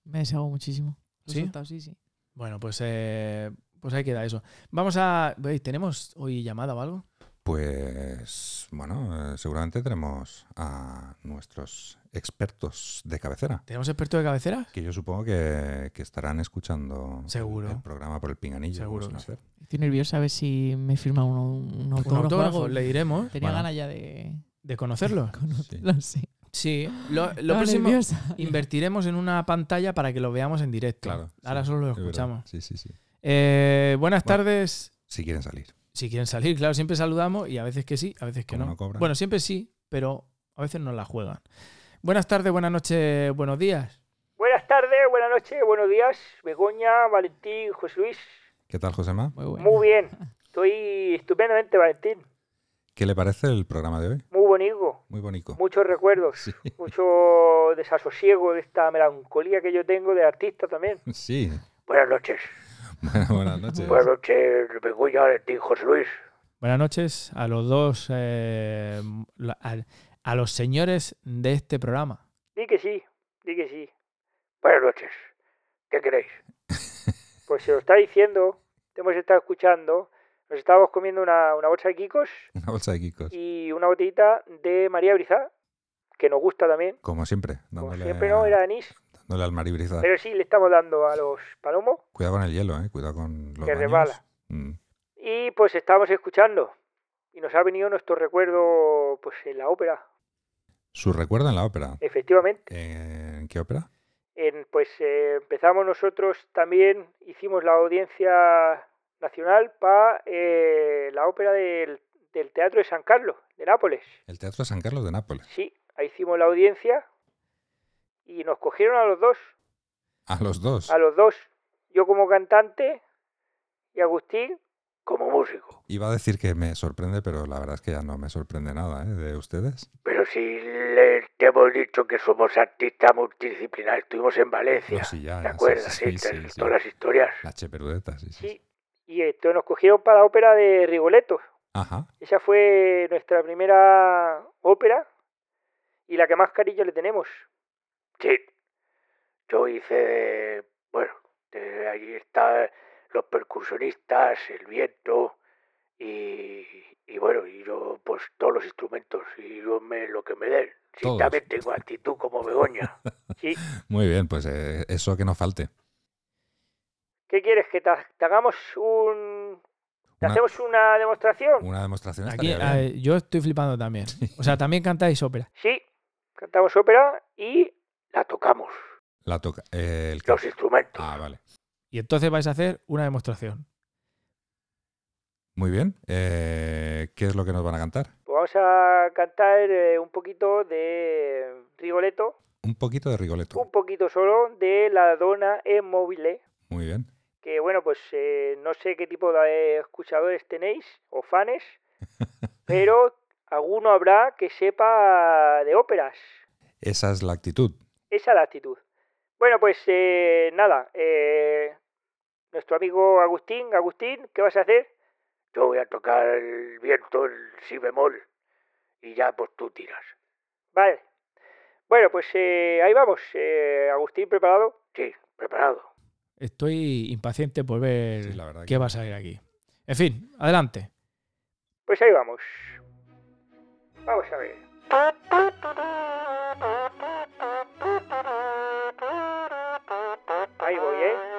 Me deshago muchísimo. ¿Sí? soltado, sí, sí. Bueno, pues, eh, pues ahí queda eso. Vamos a. ¿Tenemos hoy llamada o algo? Pues bueno, eh, seguramente tenemos a nuestros expertos de cabecera, ¿Tenemos experto de cabecera? que yo supongo que, que estarán escuchando Seguro. el programa por el pinganillo. Seguro. Estoy nerviosa a ver si me firma uno, un Un autógrafo. o autógrafo, algo. le diremos. Tenía Bueno. ganas ya de De conocerlo. conocerlo, sí. Sí. Lo, próximo. nerviosa. Invertiremos en una pantalla para que lo veamos en directo. Claro. Ahora sí, solo lo es escuchamos. Sí, sí, sí. Eh, buenas Bueno. tardes. Si quieren salir. Si quieren salir, claro, siempre saludamos y a veces que sí, a veces que Como no. Bueno, siempre sí, pero a veces no la juegan. Buenas tardes, buenas noches, buenos días. Buenas tardes, buenas noches, buenos días, Begoña, Valentín, José Luis. ¿Qué tal, Josema? Muy bueno. Muy bien. Estoy estupendamente, Valentín. ¿Qué le parece el programa de hoy? Muy bonito. Muy bonito. Muchos recuerdos. Sí. Mucho desasosiego de esta melancolía que yo tengo de artista también. Sí. Buenas noches. Buenas noches. Buenas noches, Begoña, Valentín, José Luis. Buenas noches a los dos, eh, a, a los señores de este programa. Di que sí, di que sí. Buenas noches. ¿Qué queréis? Pues se lo está diciendo, te hemos estado escuchando, nos estábamos comiendo una, una bolsa de Kikos Una bolsa de Kikos. y una botellita de María Brizá, que nos gusta también. Como siempre, Como siempre no, era anís, dándole al maribrizar. pero sí le estamos dando a los palomos Cuidado con el hielo, ¿eh? Cuidado con los Que resbala. Mm. y pues estábamos escuchando y nos ha venido nuestro recuerdo pues en la ópera, Su recuerdo en la ópera. efectivamente. ¿En qué ópera? En, pues eh, empezamos nosotros también, hicimos la audiencia nacional para la ópera del, del Teatro de San Carlos, de Nápoles. El Teatro San Carlos de Nápoles. Sí, ahí hicimos la audiencia y nos cogieron a los dos, A los dos. a los dos, yo como cantante y Agustín como músico. Iba a decir que me sorprende, pero la verdad es que ya no me sorprende nada, ¿eh? De ustedes. Pero si les te hemos dicho que somos artistas multidisciplinares, estuvimos en Valencia, No, sí, ya, ¿te ya, acuerdas? sí, Sí. Todas las historias. La Cheperudeta, sí, sí. Y entonces nos cogieron para la ópera de Rigoletto. Ajá. Esa fue nuestra primera ópera y la que más cariño le tenemos. Sí, yo hice, de- bueno, de ahí están los percusionistas, el viento y, y bueno, y yo pues todos los instrumentos y yo me lo que me den. Sí, Todos. también tengo actitud como Begoña. Sí, Muy bien, pues eh, eso que no falte. ¿qué quieres? ¿Que te, te hagamos un... ¿Te Una- hacemos una demostración? Una demostración Aquí, bien. yo estoy flipando también. O sea, también cantáis ópera. Sí, cantamos ópera y la tocamos. La toca. eh, el Los instrumentos. Ah, vale. Y entonces vais a hacer una demostración. Muy bien. Eh, ¿Qué es lo que nos van a cantar? Pues vamos a cantar eh, un poquito de Rigoletto, Un poquito de Rigoletto. un poquito solo de la Donna e Mobile, Muy bien. que bueno, pues eh, no sé qué tipo de escuchadores tenéis o fanes, pero alguno habrá que sepa de óperas. Esa es la actitud. Esa es la actitud. Bueno, pues eh, nada, eh, nuestro amigo Agustín, Agustín, ¿qué vas a hacer? Yo voy a tocar el viento, el si bemol, y ya pues tú tiras. Vale. Bueno, pues eh, ahí vamos. Eh, Agustín, ¿preparado? Sí, preparado. Estoy impaciente por ver Sí, la verdad qué que- va a salir aquí. En fin, adelante. Pues ahí vamos. Vamos a ver. Ahí voy, ¿eh?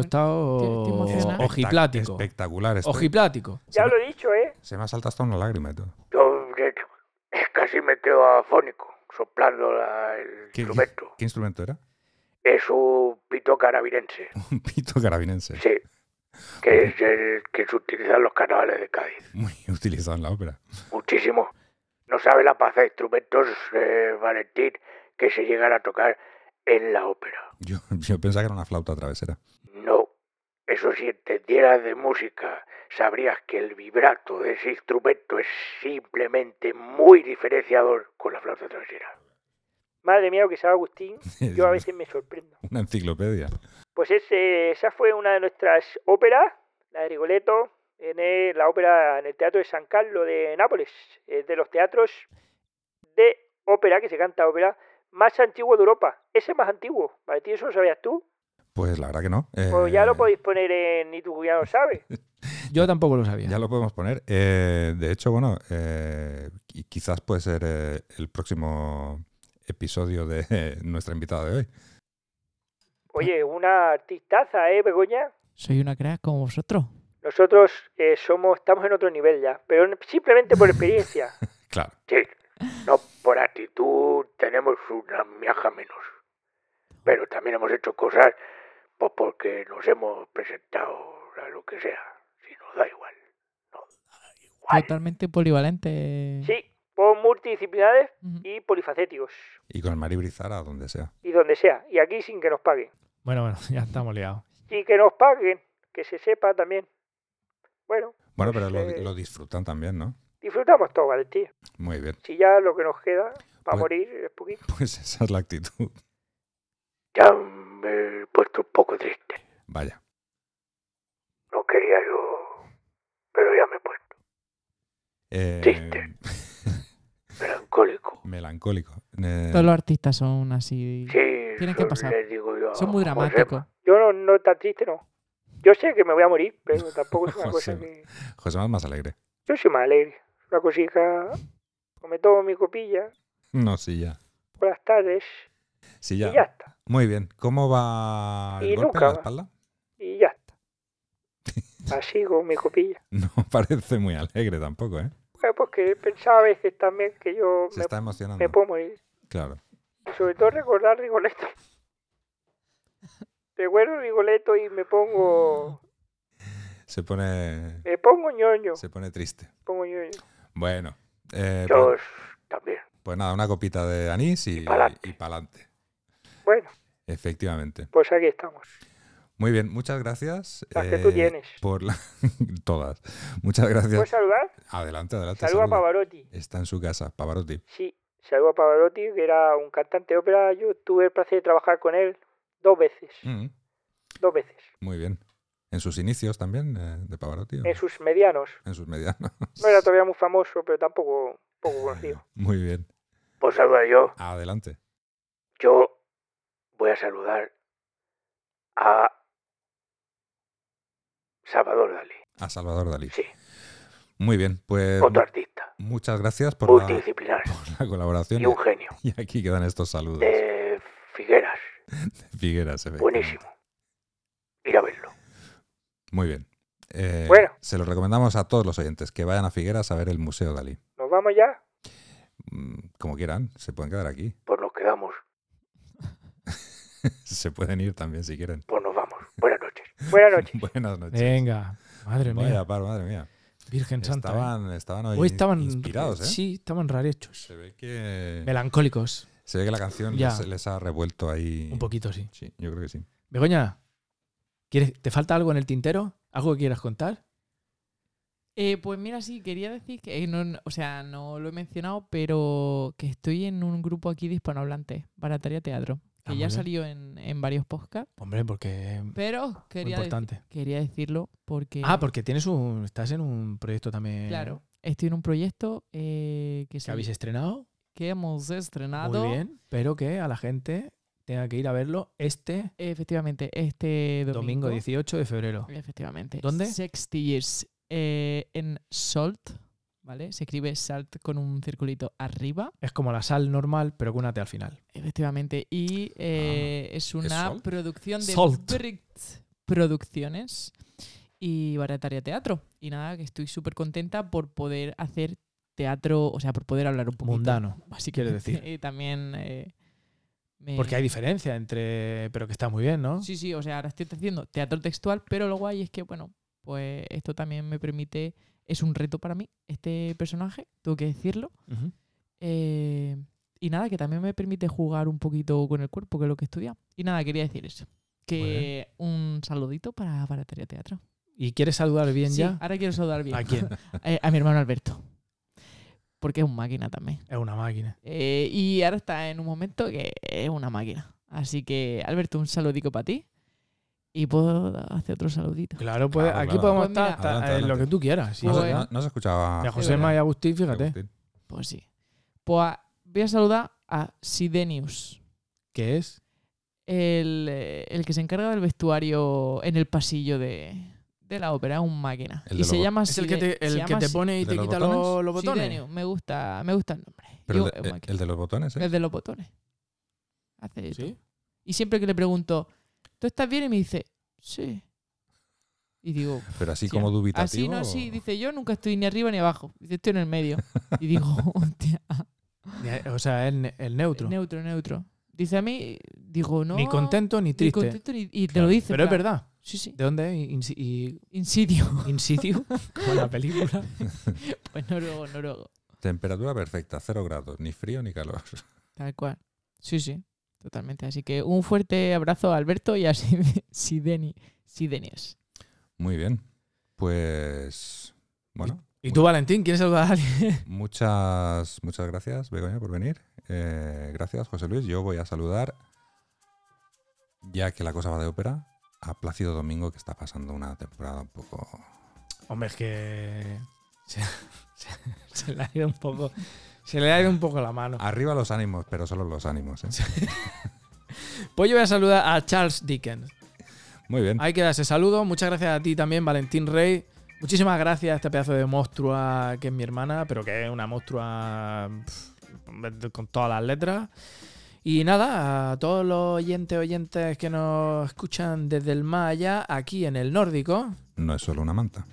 He estado. Espectac- ojiplático. Espectacular. estoy- Ojiplático. Ya se, lo he dicho, ¿eh? se me ha saltado hasta una lágrima y todo. Yo casi me quedo afónico soplando el ¿Qué, instrumento. qué instrumento era? Es un pito carabinense. Un pito carabinense. Sí. Que es el que se utiliza en los carnavales de Cádiz. Muy utilizado en la ópera. Muchísimo. No sabe la paz de instrumentos, eh, Valentín, que se llegan a tocar en la ópera. Yo, yo pensaba que era una flauta travesera. De música, sabrías que el vibrato de ese instrumento es simplemente muy diferenciador con la flauta travesera. Madre mía, lo que sabe Agustín, yo a veces me sorprendo. Una enciclopedia. Pues ese, esa fue una de nuestras óperas, la de Rigoletto, en el- la ópera en el Teatro de San Carlo de Nápoles, es de los teatros de ópera, que se canta ópera, más antiguo de Europa. Ese es más antiguo, Valentín, ¿eso lo sabías tú? Pues la verdad que no. Pues ya Eh, lo podéis poner en Ni tú ya lo sabes. Yo tampoco lo sabía. Ya lo podemos poner. Eh, de hecho, bueno, eh, qui- quizás puede ser eh, el próximo episodio de eh, nuestra invitada de hoy. Oye, una artistaza, ¿eh, Begoña? Soy una crack como vosotros. Nosotros eh, somos, estamos en otro nivel ya, pero simplemente por experiencia. Claro. Sí, no por actitud tenemos una miaja menos. Pero también hemos hecho cosas pues porque nos hemos presentado a lo que sea. Si nos da igual. Nos da igual. Totalmente polivalente. Sí, por multidisciplinares y polifacéticos. Y con el Mari Brizara, donde sea. Y donde sea. Y aquí sin que nos paguen. Bueno, bueno, ya estamos liados. Y que nos paguen. Que se sepa también. Bueno, Bueno, Pues, pero lo, eh, lo disfrutan también, ¿no? disfrutamos todo, Valentín. Muy bien. Si ya lo que nos queda para Pues- morir es poquito. Pues esa es la actitud. Ya me he puesto un poco triste. Vaya. No quería yo, pero ya me he puesto Eh, Triste. melancólico. melancólico. Eh, Todos los artistas son así. Sí, Tienen que pasar. les digo yo Son muy Josema. dramáticos. Yo no, no tan triste, no. Yo sé que me voy a morir, pero tampoco es una cosa que... José más más alegre. Yo soy más alegre. Una cosita... Me tomo mi copilla No, sí, ya. por las tardes Sí, y ya. ya está. Muy bien. ¿Cómo va el Y golpe nunca en la espalda? Y ya está. Así con mi copilla. No parece muy alegre tampoco, ¿eh? Pues que pensaba a veces también que yo Se me, está emocionando. me puedo morir. Claro. Y sobre todo recordar Rigoletto. Recuerdo Rigoletto y me pongo... Se pone, Me pongo ñoño. se pone triste. Pongo ñoño. Bueno. eh, Yo pues, también. pues nada, una copita de anís y, Y pa'lante. y pa'lante. Bueno, Efectivamente. pues aquí estamos. Muy bien, muchas gracias. Las que tú eh, tienes. Por la- Todas. Muchas gracias. ¿Puedo saludar? Adelante, adelante. Saludo a saluda. Pavarotti. Está en su casa, Pavarotti. Sí, saludo a Pavarotti, que era un cantante de ópera. Yo tuve el placer de trabajar con él dos veces. Mm, Dos veces. muy bien. ¿En sus inicios también eh, de Pavarotti? En sus medianos. en sus medianos? No era todavía muy famoso, pero tampoco poco conocido. Muy bien. Pues saludar yo. Adelante. Yo voy a saludar a Salvador Dalí. A Salvador Dalí. Sí, Muy bien, pues otro artista. muchas gracias por la, por la colaboración. Y un genio. Y aquí quedan estos saludos. De Figueras. Figueras, efectivamente. Buenísimo. Ir a verlo. Muy bien. Eh, Bueno. Se lo recomendamos a todos los oyentes que vayan a Figueras a ver el Museo Dalí. ¿Nos vamos ya? Mm, Como quieran, se pueden quedar aquí. Pues nos quedamos. se pueden ir también si quieren. Pues nos vamos. Buenas noches. Buenas noches. Buenas noches. Venga, madre mía. Vaya par, madre mía. Virgen Santa. ¿eh? Estaban, hoy, Hoy estaban inspirados, ¿eh? Sí, estaban rarechos. Se ve que, Melancólicos. se ve que la canción Ya. les, les ha revuelto ahí. Un poquito, sí. Sí, yo creo que sí. Begoña, ¿quieres, ¿te falta algo en el tintero? ¿Algo que quieras contar? Eh, pues mira, sí, quería decir que, eh, no, no- o sea, no lo he mencionado, pero que estoy en un grupo aquí de hispanohablantes, Barataria Teatro, que Ah, ya salió en, en varios podcasts, Hombre, porque pero quería, importante. quería decirlo porque... Ah, porque tienes un, estás en un proyecto también Claro, estoy en un proyecto eh, que, que habéis estrenado. que hemos estrenado. Muy bien, pero que a la gente tenga que ir a verlo este Efectivamente, este domingo. domingo 18 de febrero. Efectivamente. ¿Dónde? 60 Years eh, en Salt, ¿vale? Se escribe Salt con un circulito arriba. Es como la sal normal, pero con una T al final. Efectivamente. Y eh, es una producción de Salt. Producciones y Barataria Teatro. Y nada, que estoy súper contenta por poder hacer teatro, o sea, por poder hablar un poquito. Mundano, básicamente. quieres decir. Y también... eh, me- Porque hay diferencia entre. Pero que está muy bien, ¿no? Sí, sí, o sea, ahora estoy haciendo teatro textual, pero lo guay es que, bueno, pues esto también me permite, es un reto para mí, este personaje, tengo que decirlo. Eh, y nada, que también me permite jugar un poquito con el cuerpo, que es lo que he estudiado. Y nada, quería decir eso. Que un saludito para, para Tarea Teatro. ¿Y quieres saludar bien sí, ya? ahora quiero saludar bien. ¿A quién? Eh, a mi hermano Alberto. porque es un máquina también. Es una máquina. Eh, y ahora está en un momento que es una máquina. Así que, Alberto, un saludico para ti. Y puedo hacer otro saludito. Claro, pues Claro, aquí claro. podemos Pues mira. estar hasta, eh, lo que tú quieras. sí. no, Pues- se, no- no se escuchaba. Y a José y Agustín, fíjate. Agustín. Pues sí. Pues a- voy a saludar a Sidenius, ¿Qué es? el, eh, el que se encarga del vestuario en el pasillo de, de la ópera, es un máquina. El y se los llama Es el que te, el que te pone y ¿De te los quita botones? los, los botones. Sidenius. Me gusta, me gusta el nombre. Pero Yo- el, de, máquina. el de los botones, ¿eh? El de los botones. Hace eso. ¿Sí? Y siempre que le pregunto, ¿tú estás bien? Y me dice, sí. Y digo, Pero así Hostia. como dubitativo. así no, así. Dice, yo nunca estoy ni arriba ni abajo. Dice, estoy en el medio. Y digo, hostia. O sea, es ne- el neutro. Neutro, neutro. Dice a mí, digo, no. Ni contento ni ni triste. contento ni- y te Claro. lo dice. Pero es verdad. Sí, sí. ¿De dónde es? Insi- y- Insidio. Insidio, como la película. pues noruego, noruego. Temperatura perfecta, cero grados, ni frío ni calor. Tal cual. Sí, sí. Totalmente. Así que un fuerte abrazo a Alberto y a Sid- Sideni. Sidenius. Muy bien. Pues. Bueno. ¿Y tú, Valentín, quieres saludar a alguien? Muchas, muchas gracias, Begoña, por venir. Eh, gracias, José Luis. Yo voy a saludar, ya que la cosa va de ópera, a Plácido Domingo, que está pasando una temporada un poco. Hombre, es que. Se, se- se le ha ido un poco. Se le ha ido un poco la mano. Arriba los ánimos, pero solo los ánimos. ¿eh? Pues yo voy a saludar a Charles Dickens. Muy bien. Ahí queda ese saludo. Muchas gracias a ti también, Valentín Rey. Muchísimas gracias a este pedazo de monstrua que es mi hermana, pero que es una monstrua pff, con todas las letras. Y nada, a todos los oyentes oyentes que nos escuchan desde el más allá, aquí en el nórdico, No es solo una manta.